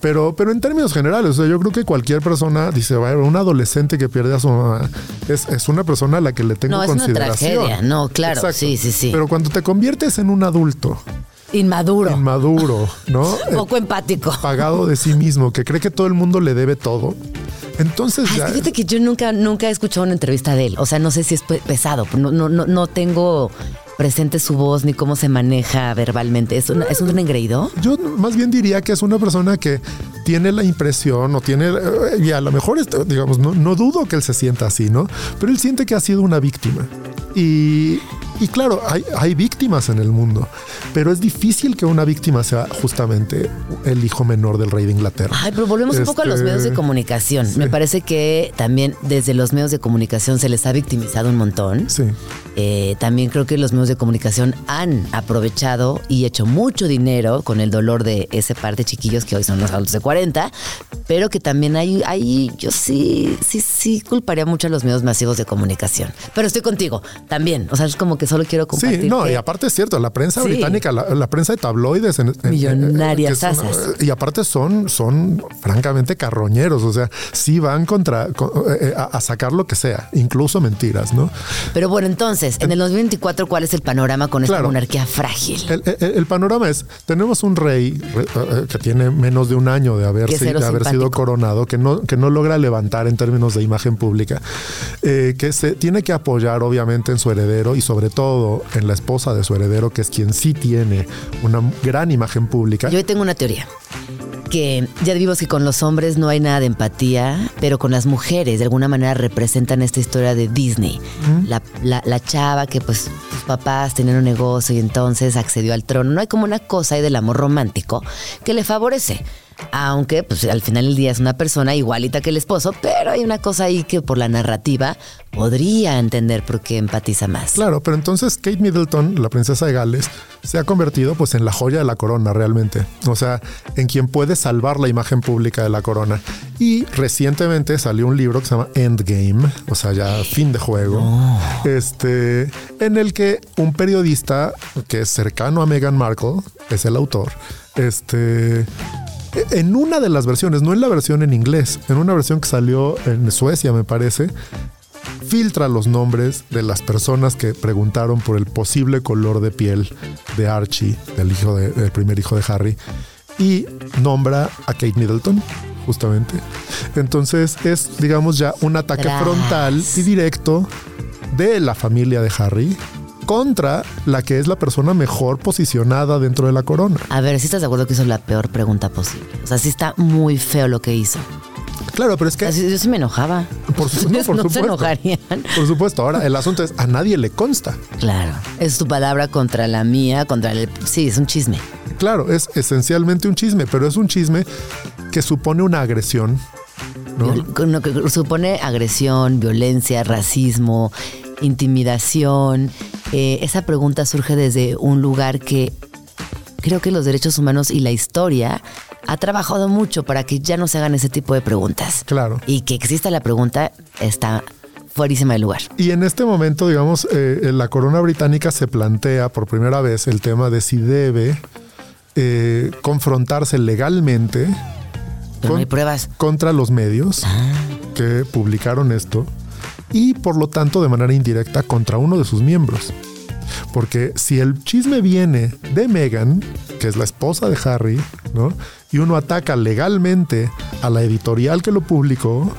Pero, pero en términos generales, o sea, yo creo que cualquier persona, dice, "Vaya, un adolescente que pierde a su mamá, es, es una persona a la que le tengo No, es una consideración. tragedia. No, claro, sí, sí, sí. Pero cuando te conviertes en un adulto Inmaduro. inmaduro, ¿no? Eh, poco empático. pagado de sí mismo, que cree que todo el mundo le debe todo, entonces Ay, ya... fíjate que yo nunca, nunca he escuchado una entrevista de él. O sea, no sé si es pe- pesado. No, no, no, no tengo presente su voz ni cómo se maneja verbalmente. ¿Es, una- ¿es un engreído? Yo más bien diría que es una persona que tiene la impresión o tiene, eh, y a lo mejor, digamos, no, no dudo que él se sienta así, ¿no? Pero él siente que ha sido una víctima. Y, y claro, hay, hay víctimas en el mundo, pero es difícil que una víctima sea justamente el hijo menor del rey de Inglaterra. Ay, pero volvemos un poco a los Este, medios de comunicación. Me parece que también desde los medios de comunicación se les ha victimizado un montón. Sí. Eh, también creo que los medios de comunicación han aprovechado y hecho mucho dinero con el dolor de ese par de chiquillos que hoy son los adultos de 40, pero que también hay, hay yo sí, sí, sí culparía mucho a los medios masivos de comunicación. Pero estoy contigo también. O sea, es como que solo quiero compartir. Sí, no, que- y aparte es cierto, la prensa Sí. británica, la, la prensa de tabloides en, en- Millonarias asas. y aparte son, son francamente carroñeros, o sea, sí van contra con- eh, a, a sacar lo que sea, incluso mentiras, ¿no? Pero bueno, entonces, en el 2024, ¿cuál es el panorama con esta Claro. monarquía frágil? El, el- el panorama es, tenemos un rey re- eh, que tiene menos de un año de haber, de sido coronado, que no, que no logra levantar en términos de imagen pública, eh, que se tiene que apoyar obviamente en su heredero y sobre todo en la esposa de su heredero, que es quien sí tiene una gran imagen pública. Yo hoy tengo una teoría. Que ya vimos que con los hombres no hay nada de empatía, pero con las mujeres de alguna manera representan esta historia de Disney. La, la- la chava que pues sus papás tenían un negocio y entonces accedió al trono. No hay como una cosa ahí del amor romántico que le favorece. Aunque pues al final del día es una persona igualita que el esposo, pero hay una cosa ahí que por la narrativa podría entender por qué empatiza más. Claro, pero entonces Kate Middleton, la princesa de Gales, se ha convertido pues en la joya de la corona realmente. O sea, en quien puede salvar la imagen pública de la corona. Y recientemente salió un libro que se llama Endgame, o sea, ya fin de juego, este, en el que un periodista que es cercano a Meghan Markle, es el autor, este, en una de las versiones, no en la versión en inglés, en una versión que salió en Suecia, me parece, filtra los nombres de las personas que preguntaron por el posible color de piel de Archie, del hijo de- del primer hijo de Harry, y nombra a Kate Middleton, justamente. Entonces es, digamos, ya un ataque Tras. frontal y directo de la familia de Harry contra la que es la persona mejor posicionada dentro de la corona. A ver, si estás de acuerdo que hizo la peor pregunta posible. O sea, sí está muy feo lo que hizo. Claro, pero es que Así, yo sí me enojaba. Por su- no, por no se supuesto. enojarían. Por supuesto, ahora el asunto es, a nadie le consta. Claro. Es tu palabra contra la mía, contra el. Sí, es un chisme. Claro, es esencialmente un chisme, pero es un chisme que supone una agresión. ¿no? Que supone agresión, violencia, racismo, intimidación. Eh, esa pregunta surge desde un lugar que creo que los derechos humanos y la historia ha trabajado mucho para que ya no se hagan ese tipo de preguntas. Claro. Y que exista la pregunta está fuerísima de lugar. Y en este momento, digamos, eh, la corona británica se plantea por primera vez el tema de si debe eh, confrontarse legalmente Pero no hay pruebas. contra los medios Ah. que publicaron esto y por lo tanto de manera indirecta contra uno de sus miembros. Porque si el chisme viene de Meghan, que es la esposa de Harry, ¿no? Y uno ataca legalmente a la editorial que lo publicó,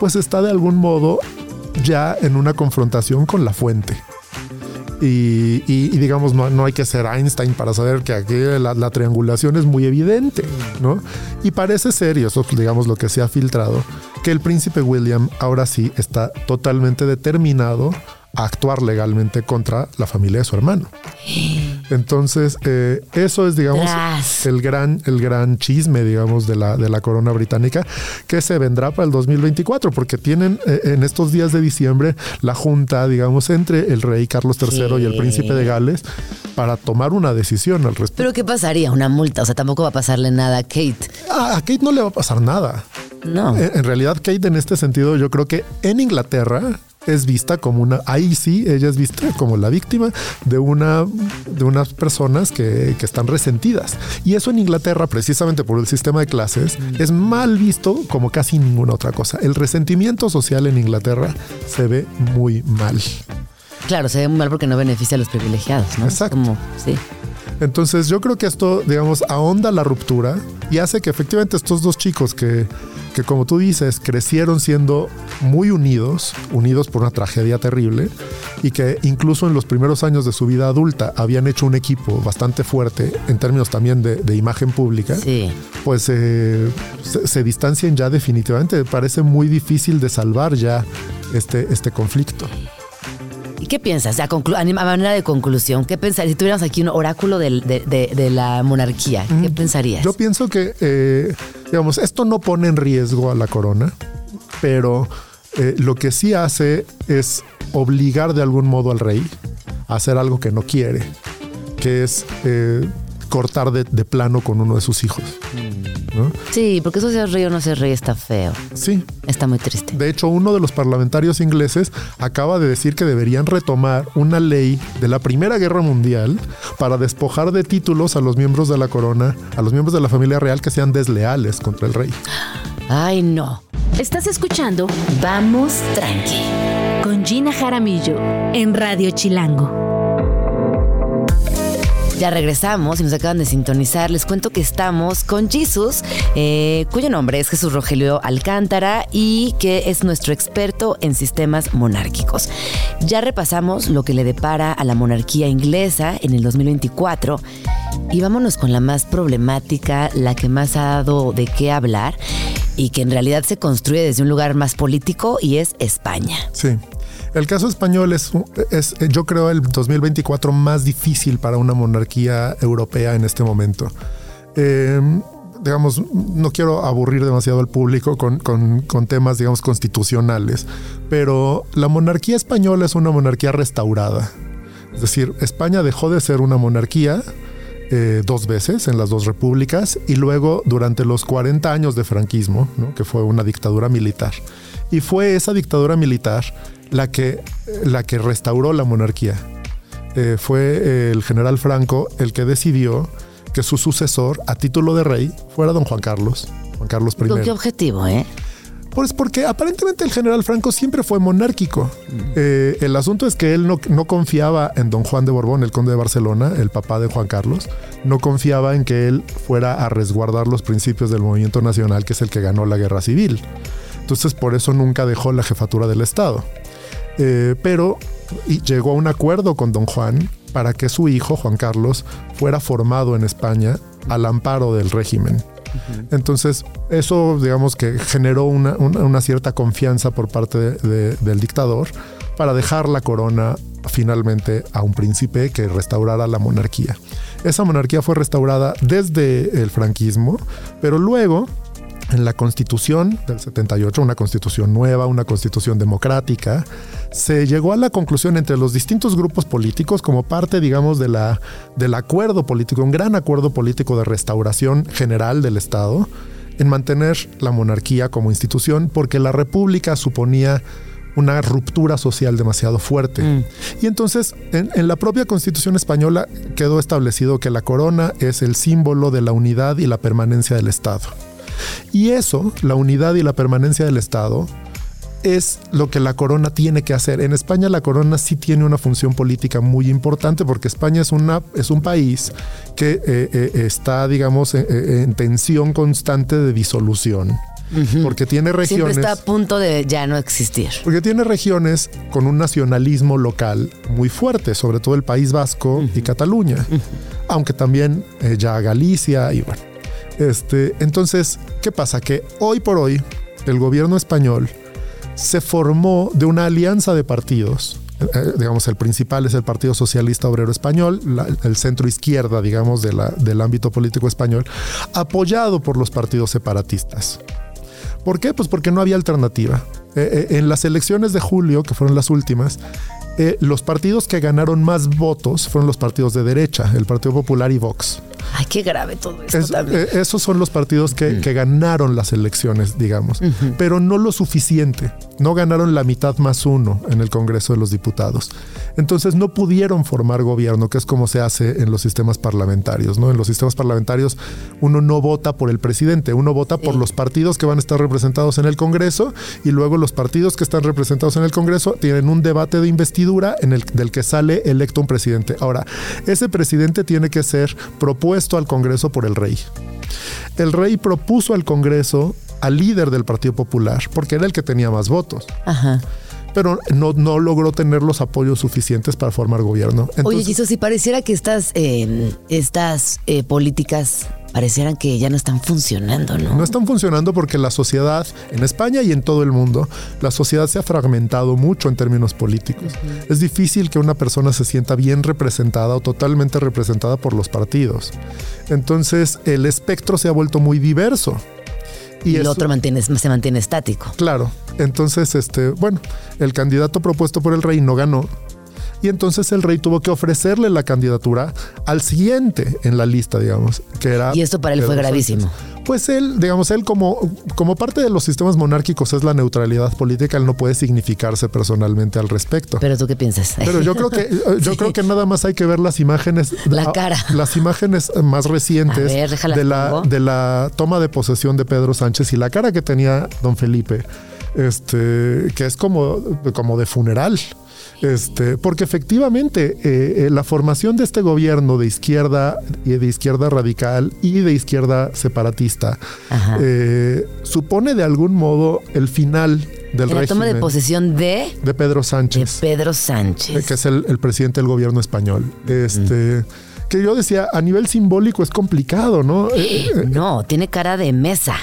pues está de algún modo ya en una confrontación con la fuente. Y, digamos, no, no hay que ser Einstein para saber que aquí la, la triangulación es muy evidente, ¿no? Y parece ser, y eso es, digamos lo que se ha filtrado, que el príncipe William ahora sí está totalmente determinado a actuar legalmente contra la familia de su hermano. Entonces, eh, eso es, digamos, Tras. el gran, el gran chisme, digamos, de la, de la corona británica que se vendrá para el 2024, porque tienen eh, en estos días de diciembre la junta, digamos, entre el rey Carlos III y el príncipe de Gales para tomar una decisión al respecto. Pero ¿qué pasaría? Una multa. O sea, tampoco va a pasarle nada a Kate. Ah, a Kate no le va a pasar nada. No. En, en realidad, Kate en este sentido, yo creo que en Inglaterra es vista como una, ahí sí, ella es vista como la víctima de una, de unas personas que, que están resentidas. Y eso en Inglaterra, precisamente por el sistema de clases, es mal visto como casi ninguna otra cosa. El resentimiento social en Inglaterra se ve muy mal. Claro, se ve muy mal porque no beneficia a los privilegiados, ¿no? Exacto. Como, sí. Entonces yo creo que esto, digamos, ahonda la ruptura y hace que efectivamente estos dos chicos que, que como tú dices, crecieron siendo muy unidos, unidos por una tragedia terrible, y que incluso en los primeros años de su vida adulta habían hecho un equipo bastante fuerte en términos también de, de imagen pública, Sí. pues eh, se, se distancian ya definitivamente. Parece muy difícil de salvar ya este, este conflicto. ¿Y qué piensas? A, a manera de conclusión, ¿qué pensarías? Si tuviéramos aquí un oráculo de- de la monarquía, ¿qué pensarías? Yo pienso que, eh, digamos, esto no pone en riesgo a la corona, pero eh, lo que sí hace es obligar de algún modo al rey a hacer algo que no quiere, que es eh, cortar de, de plano con uno de sus hijos. ¿no? Sí, porque eso ser rey o no ser rey está feo. Sí. Está muy triste. De hecho, uno de los parlamentarios ingleses acaba de decir que deberían retomar una ley de la Primera Guerra Mundial para despojar de títulos a los miembros de la corona, a los miembros de la familia real que sean desleales contra el rey. Ay, no. Estás escuchando Vamos tranqui. con Gina Jaramillo en Radio Chilango. Ya regresamos y nos acaban de sintonizar. Les cuento que estamos con Jesus, eh, cuyo nombre es Jesús Rogelio Alcántara y que es nuestro experto en sistemas monárquicos. Ya repasamos lo que le depara a la monarquía inglesa en el 2024 y vámonos con la más problemática, la que más ha dado de qué hablar y que en realidad se construye desde un lugar más político y es España. Sí. El caso español es, es, eh, yo creo, el 2024 más difícil para una monarquía europea en este momento. Eh, digamos, no quiero aburrir demasiado al público con, con- con temas, digamos, constitucionales, pero la monarquía española es una monarquía restaurada. Es decir, España dejó de ser una monarquía eh, dos veces en las dos repúblicas y luego durante los 40 años de franquismo, ¿no? que fue una dictadura militar. Y fue esa dictadura militar la que, la que restauró la monarquía. Eh, fue eh, el general Franco el que decidió que su sucesor a título de rey fuera don Juan Carlos, Juan Carlos I. ¿Con qué objetivo, eh? Pues porque aparentemente el general Franco siempre fue monárquico. Eh, el asunto es que él no, no confiaba en don Juan de Borbón, el conde de Barcelona, el papá de Juan Carlos. No confiaba en que él fuera a resguardar los principios del movimiento nacional, que es el que ganó la guerra civil. Entonces por eso nunca dejó la jefatura del Estado. Eh, pero y llegó a un acuerdo con don Juan para que su hijo, Juan Carlos, fuera formado en España al amparo del régimen. Entonces, eso, digamos que generó una, una- una cierta confianza por parte de- de- del dictador para dejar la corona finalmente a un príncipe que restaurara la monarquía. Esa monarquía fue restaurada desde el franquismo, pero luego en la constitución del 78, una constitución nueva, una constitución democrática, se llegó a la conclusión entre los distintos grupos políticos como parte, digamos, de la, del acuerdo político, un gran acuerdo político de restauración general del Estado, en mantener la monarquía como institución, porque la república suponía una ruptura social demasiado fuerte. Y entonces, en, en la propia constitución española quedó establecido que la corona es el símbolo de la unidad y la permanencia del Estado. Y eso, la unidad y la permanencia del Estado, es lo que la corona tiene que hacer. En España la corona sí tiene una función política muy importante porque España es, una, es un país que eh, eh, está, digamos, eh, en tensión constante de disolución. Porque tiene Siempre regiones... está a punto de ya no existir. Porque tiene regiones con un nacionalismo local muy fuerte, sobre todo el País Vasco y Cataluña, aunque también eh, ya Galicia y bueno. Este, entonces, ¿qué pasa? Que hoy por hoy el gobierno español se formó de una alianza de partidos. eh, digamos, el principal es el Partido Socialista Obrero Español, el centro izquierda, digamos, de la- del ámbito político español, apoyado por los partidos separatistas. ¿Por qué? Pues porque no había alternativa. Eh, eh, en las elecciones de julio, que fueron las últimas, eh, los partidos que ganaron más votos fueron los partidos de derecha, el Partido Popular y Vox. Ay, qué grave todo esto Es- también. eh, esos son los partidos que, que ganaron las elecciones, digamos, pero no lo suficiente. No ganaron la mitad más uno en el Congreso de los Diputados. Entonces no pudieron formar gobierno, que es como se hace en los sistemas parlamentarios. ¿no? En los sistemas parlamentarios uno no vota por el presidente, uno vota por los partidos que van a estar representados en el Congreso y luego los partidos que están representados en el Congreso tienen un debate de investidura en el del que sale electo un presidente. Ahora, ese presidente tiene que ser propuesto al Congreso por el rey. El rey propuso al Congreso al líder del Partido Popular, porque era el que tenía más votos, Ajá. pero no, no logró tener los apoyos suficientes para formar gobierno. Oye, Jesús, si pareciera que estas, eh, estas eh, políticas parecieran que ya no están funcionando, ¿no? no están funcionando porque la sociedad en España y en todo el mundo, la sociedad se ha fragmentado mucho en términos políticos. Es difícil que una persona se sienta bien representada o totalmente representada por los partidos. Entonces, el espectro se ha vuelto muy diverso. y el eso- otro mantiene, se mantiene estático. Claro. Entonces, este, bueno, el candidato propuesto por el rey no ganó. Y entonces el rey tuvo que ofrecerle la candidatura al siguiente en la lista, digamos, que era. Y esto para él fue gravísimo. Pues él, digamos, él como, como parte de los sistemas monárquicos es la neutralidad política, él no puede significarse personalmente al respecto. Pero tú qué piensas? Pero yo creo que yo creo que nada más hay que ver las imágenes La ah, cara. las imágenes más recientes ver, de la de la toma de posesión de Pedro Sánchez y la cara que tenía don Felipe este que es como como de funeral este, porque efectivamente eh, eh, la formación de este gobierno de izquierda y de izquierda radical y de izquierda separatista eh, supone de algún modo el final del la toma de régimen posesión de, de Pedro de Sánchez Pedro eh, Sánchez. que es el, el presidente del gobierno español. Este, que yo decía, a nivel simbólico es complicado, ¿no? No, tiene cara de mesa.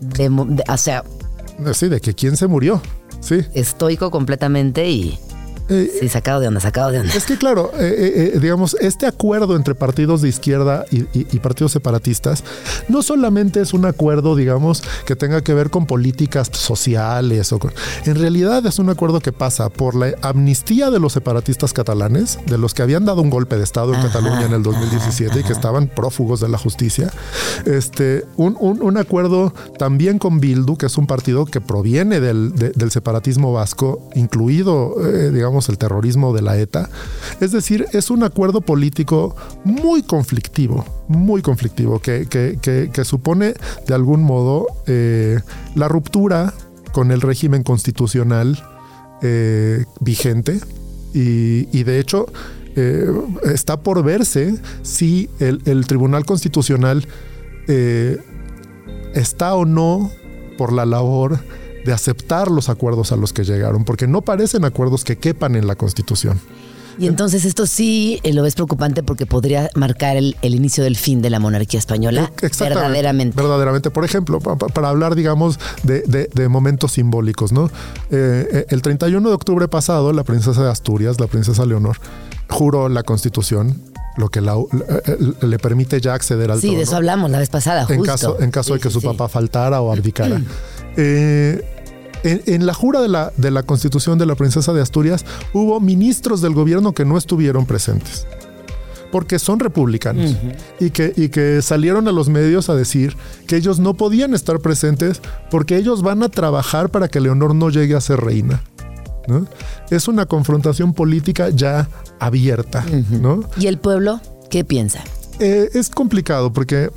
De de- o sea, sí, de que quién se murió. Sí. estoico completamente y Eh, sí, sacado de onda, sacado de onda. Es que claro, eh, eh, eh, digamos, este acuerdo entre partidos de izquierda y, y- y partidos separatistas no solamente es un acuerdo, digamos, que tenga que ver con políticas sociales o con- en realidad es un acuerdo que pasa por la amnistía de los separatistas catalanes, de los que habían dado un golpe de estado en Ajá, Cataluña en el 2017 y que estaban prófugos de la justicia. Este, un, un- un acuerdo también con Bildu, que es un partido que proviene del, de- del separatismo vasco, incluido, eh, el terrorismo de la ETA. Es decir, es un acuerdo político muy conflictivo, muy conflictivo, que, que- que- supone de algún modo eh, la ruptura con el régimen constitucional eh, vigente y, y de hecho eh, está por verse si el, el Tribunal Constitucional está o no por la labor de aceptar los acuerdos a los que llegaron, porque no parecen acuerdos que quepan en la Constitución. Y entonces esto sí eh, lo ves preocupante porque podría marcar el, el inicio del fin de la monarquía española. Exactamente, Verdaderamente. Verdaderamente. Por ejemplo, pa- pa- para hablar, digamos, de, de- de momentos simbólicos, ¿no? Eh, eh, el 31 de octubre pasado, la princesa de Asturias, la princesa Leonor, juró la Constitución, lo que la- le, le permite ya acceder al Sí, trono. de eso hablamos la vez pasada, en justo. caso, en caso Sí, de que sí, su sí. papá faltara o abdicara. Eh, en, en la jura de la, de la constitución de la princesa de Asturias hubo ministros del gobierno que no estuvieron presentes. Porque son republicanos y, que, y que salieron a los medios a decir que ellos no podían estar presentes porque ellos van a trabajar para que Leonor no llegue a ser reina. ¿no? Es una confrontación política ya abierta. ¿no? ¿Y el pueblo qué piensa? Eh, es complicado porque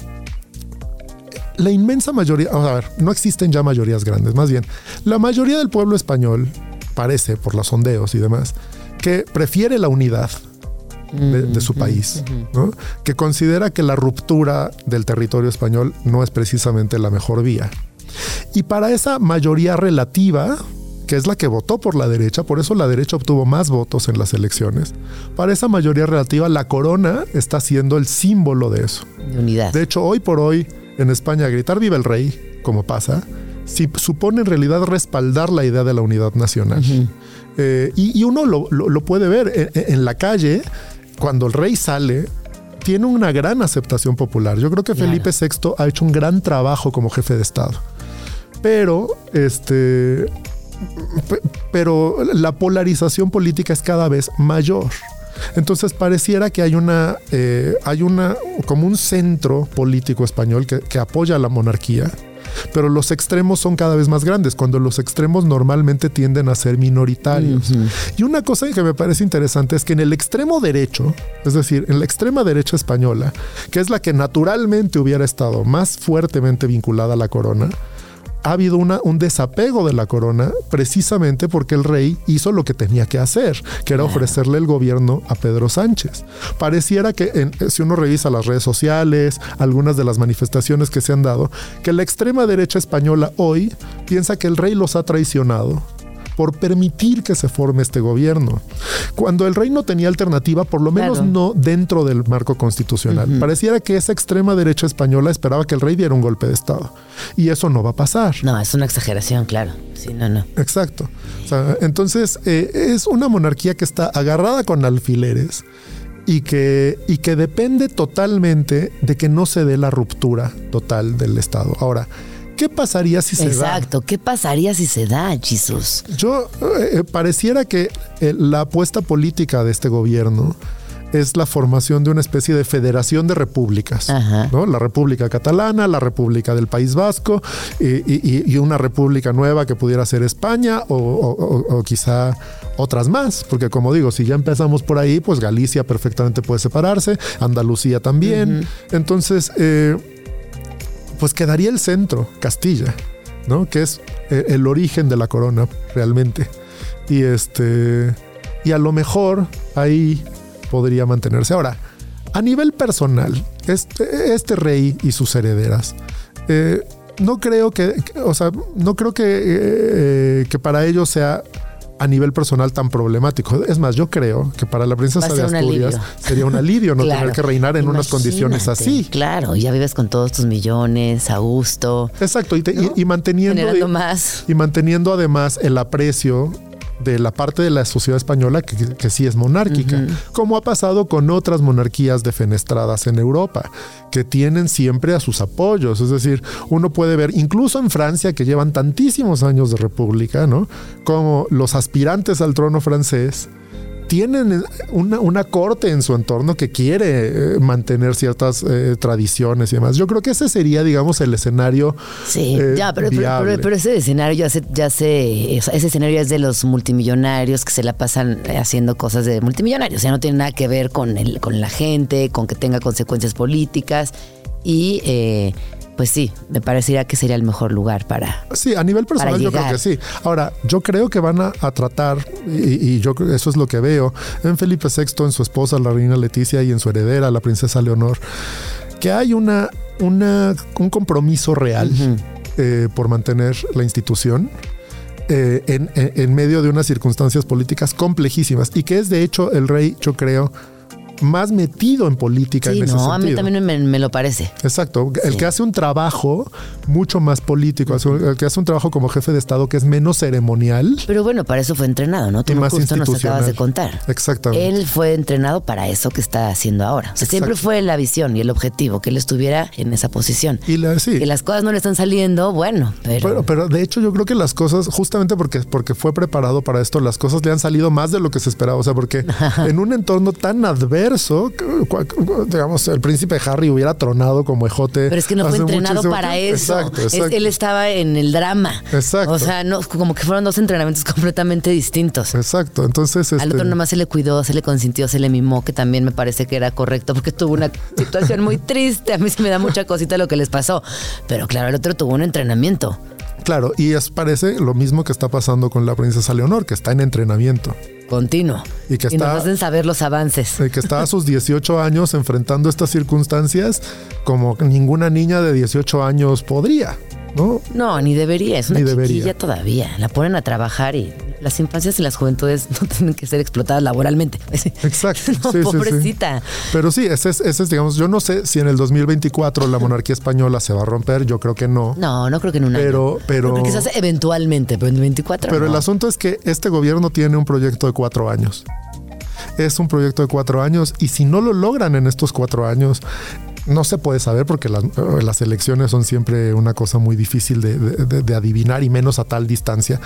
la inmensa mayoría, a ver, no existen ya mayorías grandes, más bien, la mayoría del pueblo español parece, por los sondeos y demás, que prefiere la unidad de, de su país, ¿no? que considera que la ruptura del territorio español no es precisamente la mejor vía. Y para esa mayoría relativa, que es la que votó por la derecha, por eso la derecha obtuvo más votos en las elecciones, para esa mayoría relativa, la corona está siendo el símbolo de eso. De unidad. De hecho, hoy por hoy en España gritar viva el rey, como pasa, si supone en realidad respaldar la idea de la unidad nacional. Eh, y, y uno lo, lo- lo puede ver en, en la calle, cuando el rey sale, tiene una gran aceptación popular. Yo creo que Claro. Felipe VI ha hecho un gran trabajo como jefe de Estado. Pero, este, pe- pero la polarización política es cada vez mayor. Entonces pareciera que hay una, eh, hay una, como un centro político español que, que apoya a la monarquía, pero los extremos son cada vez más grandes, cuando los extremos normalmente tienden a ser minoritarios. Y una cosa que me parece interesante es que en el extremo derecho, es decir, en la extrema derecha española, que es la que naturalmente hubiera estado más fuertemente vinculada a la corona, ha habido una, un desapego de la corona precisamente porque el rey hizo lo que tenía que hacer, que era ofrecerle el gobierno a Pedro Sánchez. Pareciera que en- si uno revisa las redes sociales, algunas de las manifestaciones que se han dado, que la extrema derecha española hoy piensa que el rey los ha traicionado por permitir que se forme este gobierno. Cuando el rey no tenía alternativa, por lo menos Claro. no dentro del marco constitucional. Pareciera que esa extrema derecha española esperaba que el rey diera un golpe de Estado. Y eso no va a pasar. No, es una exageración, claro. Sí, no, no. Exacto. O sea, entonces, eh, es una monarquía que está agarrada con alfileres y que, y que depende totalmente de que no se dé la ruptura total del Estado. Ahora, ¿qué pasaría si se da? Exacto. ¿Qué pasaría si se da, Jesús? Yo eh, pareciera que eh, la apuesta política de este gobierno es la formación de una especie de federación de repúblicas. ¿no? La República Catalana, la República del País Vasco y, y- y una república nueva que pudiera ser España o, o- o- o quizá otras más, porque como digo, si ya empezamos por ahí, pues Galicia perfectamente puede separarse, Andalucía también, entonces eh, pues quedaría el centro, Castilla, ¿no? Que es eh, el origen de la corona realmente. Y este y a lo mejor ahí podría mantenerse. Ahora, a nivel personal, este, este rey y sus herederas, eh, no creo que, o sea, no creo que, eh, que para ellos sea a nivel personal tan problemático. Es más, yo creo que para la princesa de un Asturias sería un alivio no Claro. tener que reinar en unas condiciones así. Claro, ya vives con todos tus millones, a gusto, Exacto, y, te- y- y manteniendo generando más. y manteniendo además el aprecio de la parte de la sociedad española que, que sí es monárquica, como ha pasado con otras monarquías defenestradas en Europa, que tienen siempre a sus apoyos. Es decir, uno puede ver, incluso en Francia, que llevan tantísimos años de república, ¿no? Como los aspirantes al trono francés tienen una, una corte en su entorno que quiere eh, mantener ciertas eh, tradiciones y demás. Yo creo que ese sería, digamos, el escenario Sí, eh, ya, pero, pero, pero- pero ese escenario ya se, ya se, ese escenario es de los multimillonarios que se la pasan haciendo cosas de multimillonarios. O sea, no tiene nada que ver con el, con la gente, con que tenga consecuencias políticas. Y pues sí, me parecería que sería el mejor lugar para. Sí, a nivel personal yo creo que sí. Ahora, yo creo que van a, a tratar, y, y yo creo- eso es lo que veo, en Felipe VI, en su esposa, la reina Leticia, y en su heredera, la princesa Leonor, que hay una, una, un compromiso real eh, por mantener la institución. eh, en, en- en medio de unas circunstancias políticas complejísimas y que es de hecho el rey, yo creo, más metido en política Sí, en ese no, a mí también me, me lo parece. Exacto, el Sí. que hace un trabajo mucho más político, el que hace un trabajo como jefe de Estado que es menos ceremonial. Pero bueno, para eso fue entrenado, ¿no? Tú Y más justo nos acabas de contar. Exactamente. Él fue entrenado para eso que está haciendo ahora. O sea, siempre fue la visión y el objetivo, que él estuviera en esa posición. Y la, sí. Que las cosas no le están saliendo, bueno, pero... Pero, pero de hecho yo creo que las cosas, justamente porque, porque fue preparado para esto, las cosas le han salido más de lo que se esperaba. O sea, porque en un entorno tan adverso, digamos, el príncipe Harry hubiera tronado como ejote. Pero es que no fue entrenado para tiempo. eso. Exacto, Es- exacto. él estaba en el drama. Exacto. O sea, no, como que fueron dos entrenamientos completamente distintos. Exacto. Entonces, Al este, otro nomás se le cuidó, se le consintió, se le mimó, que también me parece que era correcto, porque tuvo una situación muy triste. A mí sí me da mucha cosita lo que les pasó. Pero claro, el otro tuvo un entrenamiento. claro, y es parece lo mismo que está pasando con la princesa Leonor, que está en entrenamiento. Continuo. Y que nos está- hacen saber los avances. Eh, que está a sus 18 años enfrentando estas circunstancias como ninguna niña de 18 años podría, ¿no? No, ni debería, es una Ni debería. todavía. La ponen a trabajar y las infancias y las juventudes no tienen que ser explotadas laboralmente. Exacto. No, sí, sí, sí. pobrecita. Pero sí, ese es, ese es, digamos, yo no sé si en el 2024 la monarquía española se va a romper, yo creo que no. No, no creo que en un Pero- año. pero- que quizás eventualmente, pero en el 24 Pero no. el asunto es que este gobierno tiene un proyecto de cuatro años. Es un proyecto de cuatro años y si no lo logran en estos cuatro años, no se puede saber porque las, eh, elecciones son siempre una cosa muy difícil de- de adivinar y menos a tal distancia.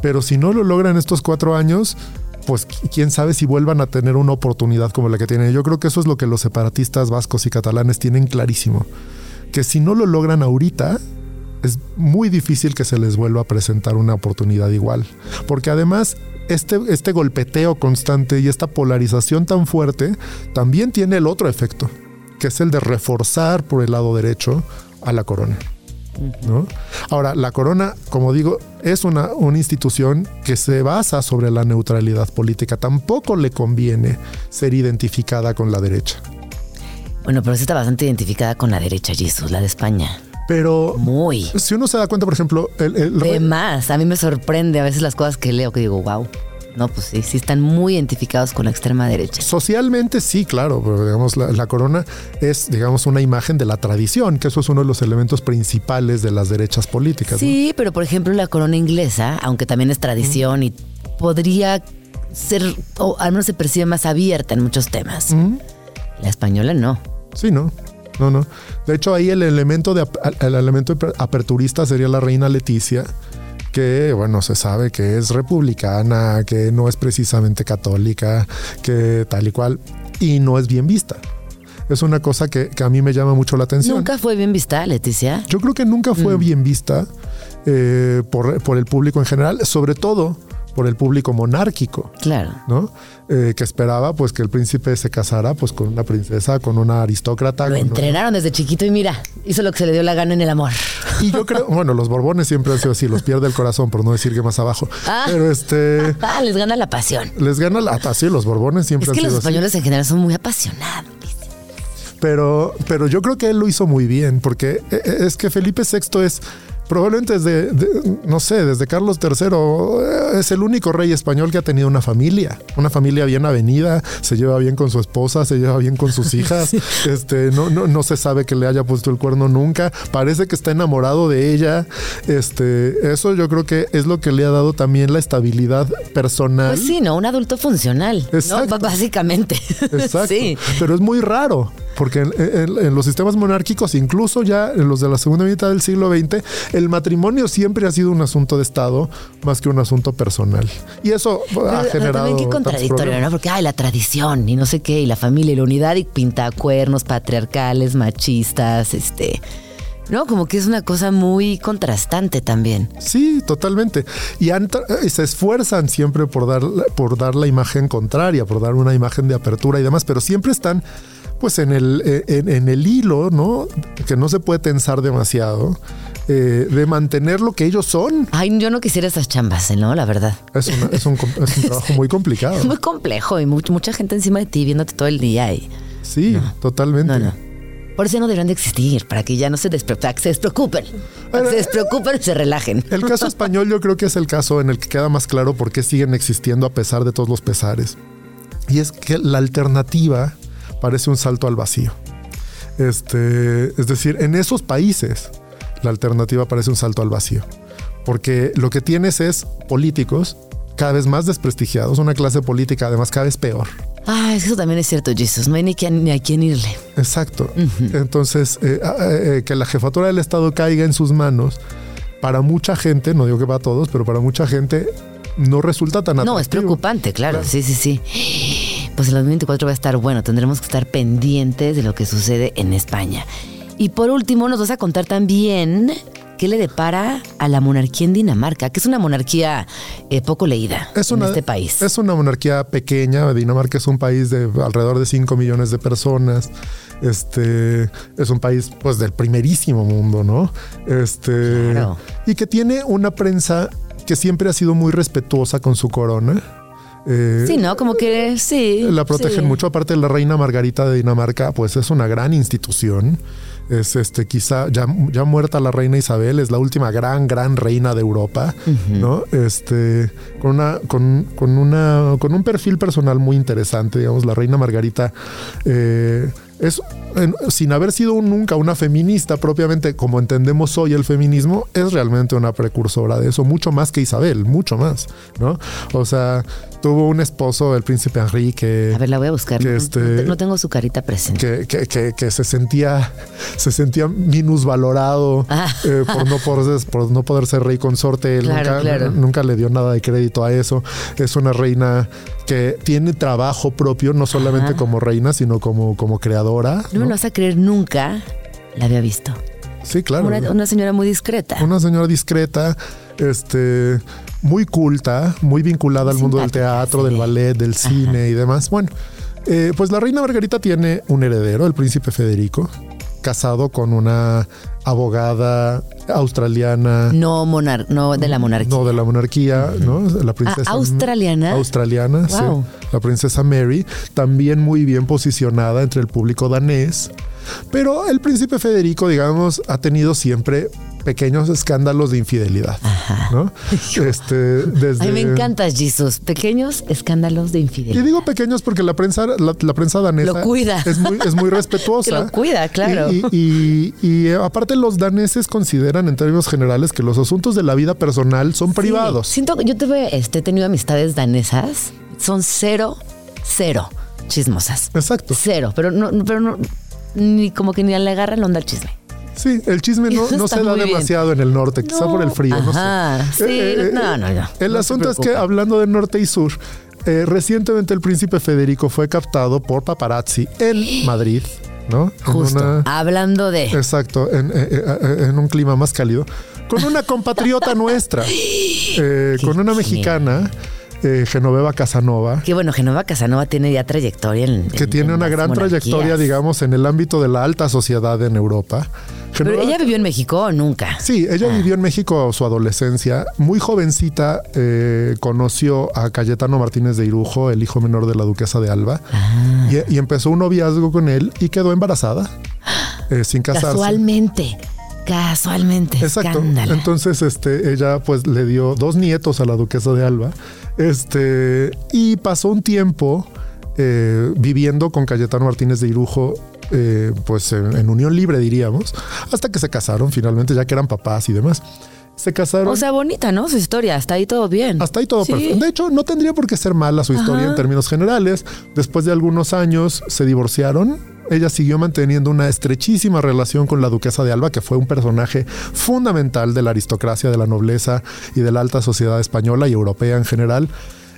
Pero si no lo logran estos cuatro años, pues quién sabe si vuelvan a tener una oportunidad como la que tienen. Yo creo que eso es lo que los separatistas vascos y catalanes tienen clarísimo. Que si no lo logran ahorita, es muy difícil que se les vuelva a presentar una oportunidad igual. Porque además, este, este golpeteo constante y esta polarización tan fuerte también tiene el otro efecto, que es el de reforzar por el lado derecho a la corona. ¿no? Ahora, la corona, como digo, es una, una institución que se basa sobre la neutralidad política. Tampoco le conviene ser identificada con la derecha. Bueno, pero sí está bastante identificada con la derecha, Jesús, la de España. Pero Muy. si uno se da cuenta, por ejemplo, el, el De más, a mí me sorprende a veces las cosas que leo que digo, wow. No, pues sí, sí están muy identificados con la extrema derecha. Socialmente sí, claro, pero digamos la, la corona es, digamos, una imagen de la tradición, que eso es uno de los elementos principales de las derechas políticas. ¿no? Sí, pero por ejemplo la corona inglesa, aunque también es tradición y podría ser, o al menos se percibe más abierta en muchos temas. La española no. Sí, no. No, no. De hecho, ahí el elemento de el elemento aperturista sería la reina Leticia, que bueno, se sabe que es republicana, que no es precisamente católica, que tal y cual, y no es bien vista. Es una cosa que, que a mí me llama mucho la atención. Nunca fue bien vista, Leticia. Yo creo que nunca fue bien vista eh, por, por el público en general, sobre todo por el público monárquico. Claro. ¿no? Eh, que esperaba pues que el príncipe se casara pues con una princesa, con una aristócrata. Lo una- entrenaron desde chiquito y mira, hizo lo que se le dio la gana en el amor. Y yo creo, bueno, los Borbones siempre han sido así, los pierde el corazón, por no decir que más abajo. Ah. Pero este Ah, les gana la pasión. les gana la así, los Borbones siempre Es han que los sido así. españoles en general son muy apasionados. Pero, pero yo creo que él lo hizo muy bien, porque eh, es que Felipe VI es probablemente desde, de- no sé, desde Carlos III, eh, es el único rey español que ha tenido una familia, una familia bien avenida, se lleva bien con su esposa, se lleva bien con sus hijas, este, no, no, no se sabe que le haya puesto el cuerno nunca, parece que está enamorado de ella, este, eso yo creo que es lo que le ha dado también la estabilidad personal. Pues sí, ¿no? Un adulto funcional. ¿no? Exacto. B- Básicamente. Exacto. Sí. Pero es muy raro, porque en, en- en los sistemas monárquicos, incluso ya en los de la segunda mitad del siglo XX, el matrimonio siempre ha sido un asunto de Estado más que un asunto personal. Y eso ha Pero- pero generado. también qué contradictorio. ¿no? Porque, ay, la tradición y no sé qué, y la familia y la unidad y pintacuernos patriarcales, machistas, este. ¿No? Como que es una cosa muy contrastante también. Sí, totalmente. Y eh, se esfuerzan siempre por dar, por dar la imagen contraria, por dar una imagen de apertura y demás, pero siempre están pues en el, eh, en, en el hilo, ¿no? Que no se puede tensar demasiado, eh, de mantener lo que ellos son. Ay, yo no quisiera esas chambas, ¿eh? ¿no? La verdad. Es, una- es un, es un trabajo muy complicado. Es muy complejo y much- mucha gente encima de ti viéndote todo el día y. Sí, totalmente. No, no. Por eso no deberían de existir, para que ya no se, despre- para que se despreocupen. Para que se despreocupen se relajen. El caso español yo creo que es el caso en el que queda más claro por qué siguen existiendo a pesar de todos los pesares. Y es que la alternativa parece un salto al vacío. Este, es decir, en esos países la alternativa parece un salto al vacío. Porque lo que tienes es políticos cada vez más desprestigiados, una clase política además cada vez peor. Ah, eso también es cierto, Jesus. No hay ni, que- ni a quién irle. Exacto. Entonces, eh, ah, eh, que la jefatura del Estado caiga en sus manos, para mucha gente, no digo que para todos, pero para mucha gente no resulta tan No, es atractivo. preocupante, claro. Sí, sí, sí. Pues el 2024 va a estar bueno. Tendremos que estar pendientes de lo que sucede en España. Y por último, nos vas a contar también qué le depara a la monarquía en Dinamarca, que es una monarquía eh, poco leída Es en una, este país. Es una monarquía pequeña. Dinamarca es un país de alrededor de 5 millones de personas. Este es un país pues del primerísimo mundo, ¿no? Este Claro. y que tiene una prensa que siempre ha sido muy respetuosa con su corona. Eh, Sí, ¿no? Como que sí. la protegen sí. mucho. Aparte, la reina Margarita de Dinamarca, pues es una gran institución. Es este, quizá ya, ya muerta la reina Isabel, es la última gran, gran reina de Europa, ¿no? Este, con una, con, con una, con un perfil personal muy interesante, digamos, la reina Margarita. eh, es, en- sin haber sido un- nunca una feminista propiamente como entendemos hoy el feminismo, es realmente una precursora de eso, mucho más que Isabel, mucho más, ¿no? O sea, tuvo un esposo, el príncipe Enrique. A ver, la voy a buscar. que No- este- no, te- no tengo su carita presente. que, que- que- que se sentía se sentía minusvalorado Ah. eh, por no poder por no poder ser rey consorte Claro, nunca, claro. nunca le dio nada de crédito a eso es una reina que tiene trabajo propio, no solamente como reina, sino como, como creadora. No me lo vas a creer, nunca la había visto. Sí, claro. Una, una señora muy discreta. Una señora discreta, este, muy culta, muy vinculada al mundo del teatro, del ballet, del cine y demás. Bueno, eh, pues la reina Margarita tiene un heredero, el príncipe Federico, casado con una abogada australiana. No monar, no de la monarquía. No, de la monarquía, ¿no? La princesa. Ah, ¿australiana? Australiana, Wow. sí. La princesa Mary, también muy bien posicionada entre el público danés. Pero el príncipe Federico, digamos, ha tenido siempre pequeños escándalos de infidelidad, ¿no? Este, desde... A mí me encantas, Jesus. Pequeños escándalos de Y infidelidad. digo pequeños porque la prensa, la, la prensa danesa Lo cuida. es muy, es muy respetuosa. Que lo cuida, claro. Y, y- y- y, aparte los daneses consideran en términos generales que los asuntos de la vida personal son privados. Siento que yo tuve, este, he tenido amistades danesas. Son cero, cero chismosas. Exacto. Cero. Pero no, pero no, ni como que ni le agarran onda al chisme. Sí, el chisme no, no se da bien. demasiado en el norte, quizá No, por el frío, no sé. sí, no, no, no, El no se asunto es que hablando de norte y sur, eh, recientemente el príncipe Federico fue captado por paparazzi en Madrid, ¿no? Justo. una- Hablando de. Exacto, en, eh, eh, en un clima más cálido. Con una compatriota nuestra, eh, con una mexicana, eh, Genoveva Casanova, Que bueno, Genova Casanova tiene ya trayectoria en. que en- tiene en una gran monarquías. trayectoria, digamos, en el ámbito de la alta sociedad en Europa. Pero ella vivió en México o nunca. Sí, ella vivió en México su adolescencia. Muy jovencita eh, conoció a Cayetano Martínez de Irujo, el hijo menor de la duquesa de Alba, y, y empezó un noviazgo con él y quedó embarazada eh, sin casarse. Casualmente. Casualmente. Exacto. Escándalo. Entonces, este, ella pues le dio dos nietos a la duquesa de Alba. Este, y pasó un tiempo eh, viviendo con Cayetano Martínez de Irujo, eh, pues en, en unión libre, diríamos, hasta que se casaron finalmente, ya que eran papás y demás. Se casaron. O sea, bonita, ¿no? Su historia. Hasta ahí todo bien. Hasta ahí todo Sí. perfecto. De hecho, no tendría por qué ser mala su historia Ajá. en términos generales. Después de algunos años se divorciaron. Ella siguió manteniendo una estrechísima relación con la duquesa de Alba, que fue un personaje fundamental de la aristocracia, de la nobleza y de la alta sociedad española y europea en general.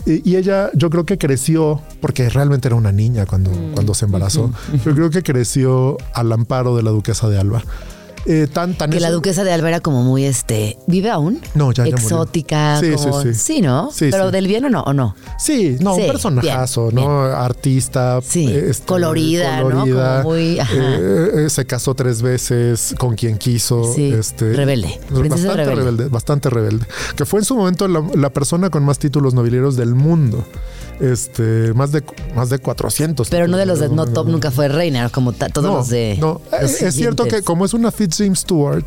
Y, ella, yo creo que creció, porque realmente era una niña cuando, Mm. cuando se embarazó. Yo creo que creció al amparo de la duquesa de Alba. Eh, tan, tan Que la duquesa de Alba era como muy este. ¿Vive aún? No, ya, ya. Exótica. Sí, como- sí, sí. ¿no? Sí, Pero sí. del bien o no, o no. Sí, no, Sí, un personajazo, bien, ¿no? Artista. Sí, este, colorida, ¿no? Como muy, ajá. eh, eh, se casó tres veces con quien quiso. Sí, este, rebelde, princesa Bastante rebelde. rebelde. Bastante rebelde. Que fue en su momento la, la persona con más títulos nobiliarios del mundo. Este, más de, más de 400. Pero no de los de no top, nunca fue reina, como ta- todos No, los de. no. los es cierto que como es una Fitzjames Stewart,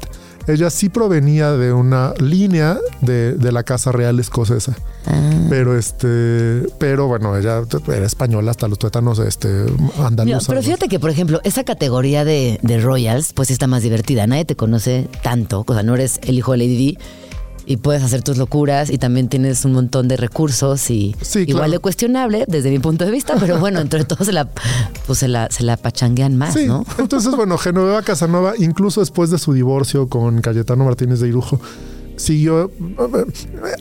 ella sí provenía de una línea de, de la casa real escocesa. Ah. Pero este, pero bueno, ella era española hasta los tuétanos este, Mira, andaluzos. pero fíjate que, por ejemplo, esa categoría de, de Royals, pues está más divertida. Nadie te conoce tanto. O sea, no eres el hijo de Lady Di y puedes hacer tus locuras y también tienes un montón de recursos y Sí, igual claro. de cuestionable desde mi punto de vista, pero bueno, entre todos se la, pues se la, se la pachanguean más, Sí, ¿no? entonces bueno, Genoveva Casanova, incluso después de su divorcio con Cayetano Martínez de Irujo, siguió eh,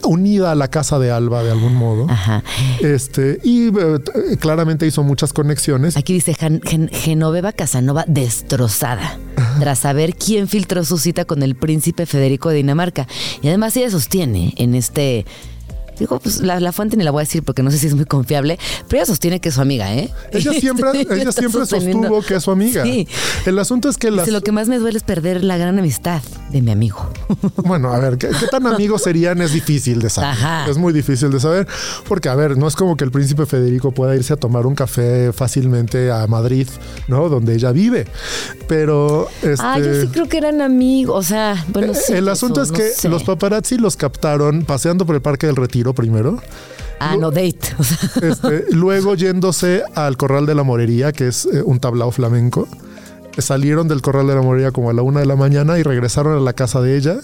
unida a la casa de Alba de algún modo. Ajá. Este, y eh, claramente hizo muchas conexiones. Aquí dice Gen- Gen- Genoveva Casanova destrozada tras saber quién filtró su cita con el príncipe Federico de Dinamarca. Y además ella sostiene en este... Digo, pues la, la fuente ni la voy a decir porque no sé si es muy confiable, pero ella sostiene que es su amiga, ¿eh? Ella siempre, ella siempre sostuvo que es su amiga. Sí. El asunto es que las, Dice, lo que más me duele es perder la gran amistad de mi amigo. Bueno, a ver, ¿qué, qué tan amigos serían? Es difícil de saber. Ajá. Es muy difícil de saber. Porque, a ver, no es como que el príncipe Federico pueda irse a tomar un café fácilmente a Madrid, ¿no? Donde ella vive. Pero, este. Ah, yo sí creo que eran amigos, o sea, bueno, eh, sí, el eso, asunto es no que sé. los paparazzi los captaron paseando por el Parque del Retiro primero. Ah, no date. Este, luego yéndose al Corral de la Morería, que es eh, un tablao flamenco. Salieron del Corral de la Morería como a la una de la mañana y regresaron a la casa de ella,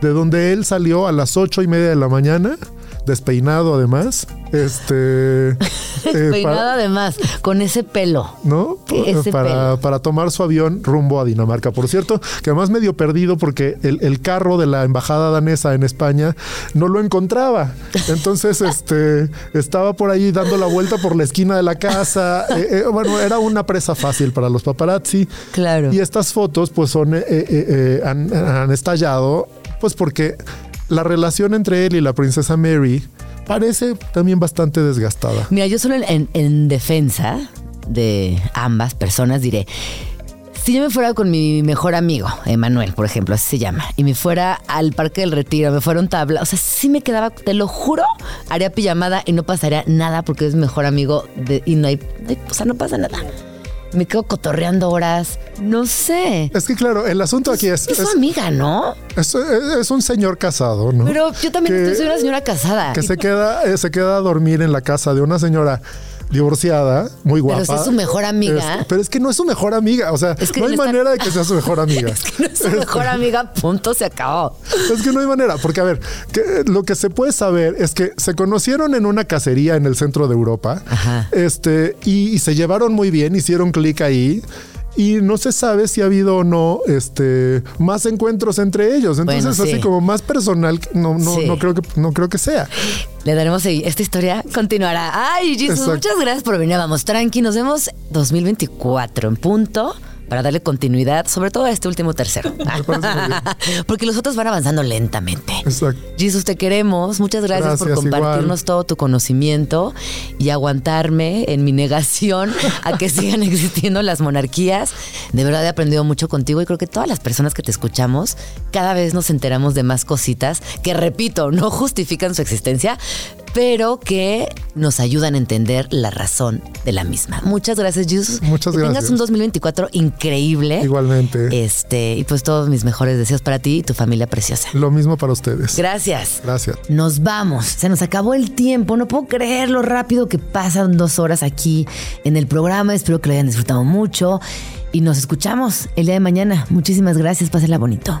de donde él salió a las ocho y media de la mañana despeinado además. Este. eh, Peinado para- además, con ese pelo. ¿no? Ese para, pelo. para tomar su avión rumbo a Dinamarca. Por cierto, que además medio perdido porque el, el carro de la embajada danesa en España no lo encontraba. Entonces, este estaba por ahí dando la vuelta por la esquina de la casa. Eh, eh, bueno, era una presa fácil para los paparazzi. Claro. Y estas fotos, pues, son han, han estallado, pues, porque la relación entre él y la princesa Mary parece también bastante desgastada. Mira, yo solo en, en- en defensa de ambas personas diré, si yo me fuera con mi mejor amigo, Emanuel, por ejemplo, así se llama, y me fuera al Parque del Retiro, me fuera un tabla, o sea, sí me quedaba, te lo juro, haría pijamada y no pasaría nada porque es mejor amigo de- y no hay- o sea, no pasa nada. Me quedo cotorreando horas, no sé. Es que claro, el asunto aquí es, Es su amiga, ¿no? es- es un señor casado, ¿no? Pero yo también Que- estoy- soy una señora casada. que se queda, eh, se queda a dormir en la casa de una señora divorciada, muy guapa. si es su mejor amiga. Pero es que no es su mejor amiga. O sea, Es que no hay manera de que sea su mejor amiga. Es que no es su mejor amiga, punto, se acabó. Es que no hay manera, porque a ver, que, lo que se puede saber es que se conocieron en una cacería en el centro de Europa, Ajá. este, y, y se llevaron muy bien, hicieron clic ahí. Y no se sabe si ha habido o no este, más encuentros entre ellos. Entonces, Bueno, sí. así como más personal, no, no, Sí. no, creo que, no creo que sea. Le daremos Esta historia continuará. Ay, Jesus, Exacto. muchas gracias por venir. Vamos, tranqui. Nos vemos 2024 en punto para darle continuidad, sobre todo a este último tercero. Porque los otros van avanzando lentamente. Exacto. Jesus, te queremos. Muchas gracias, por compartirnos igual. todo tu conocimiento y aguantarme en mi negación a que sigan existiendo las monarquías. De verdad he aprendido mucho contigo y creo que todas las personas que te escuchamos cada vez nos enteramos de más cositas que, repito, no justifican su existencia, pero que nos ayudan a entender la razón de la misma. Muchas gracias, Jesus. Muchas que Tengas gracias. un 2024 increíble. Igualmente. Este, y pues todos mis mejores deseos para ti y tu familia preciosa. Lo mismo para ustedes. Gracias. Gracias. Nos vamos. Se nos acabó el tiempo. No puedo creer lo rápido que pasan dos horas aquí en el programa. Espero que lo hayan disfrutado mucho. Y nos escuchamos el día de mañana. Muchísimas gracias. Pásenla bonito.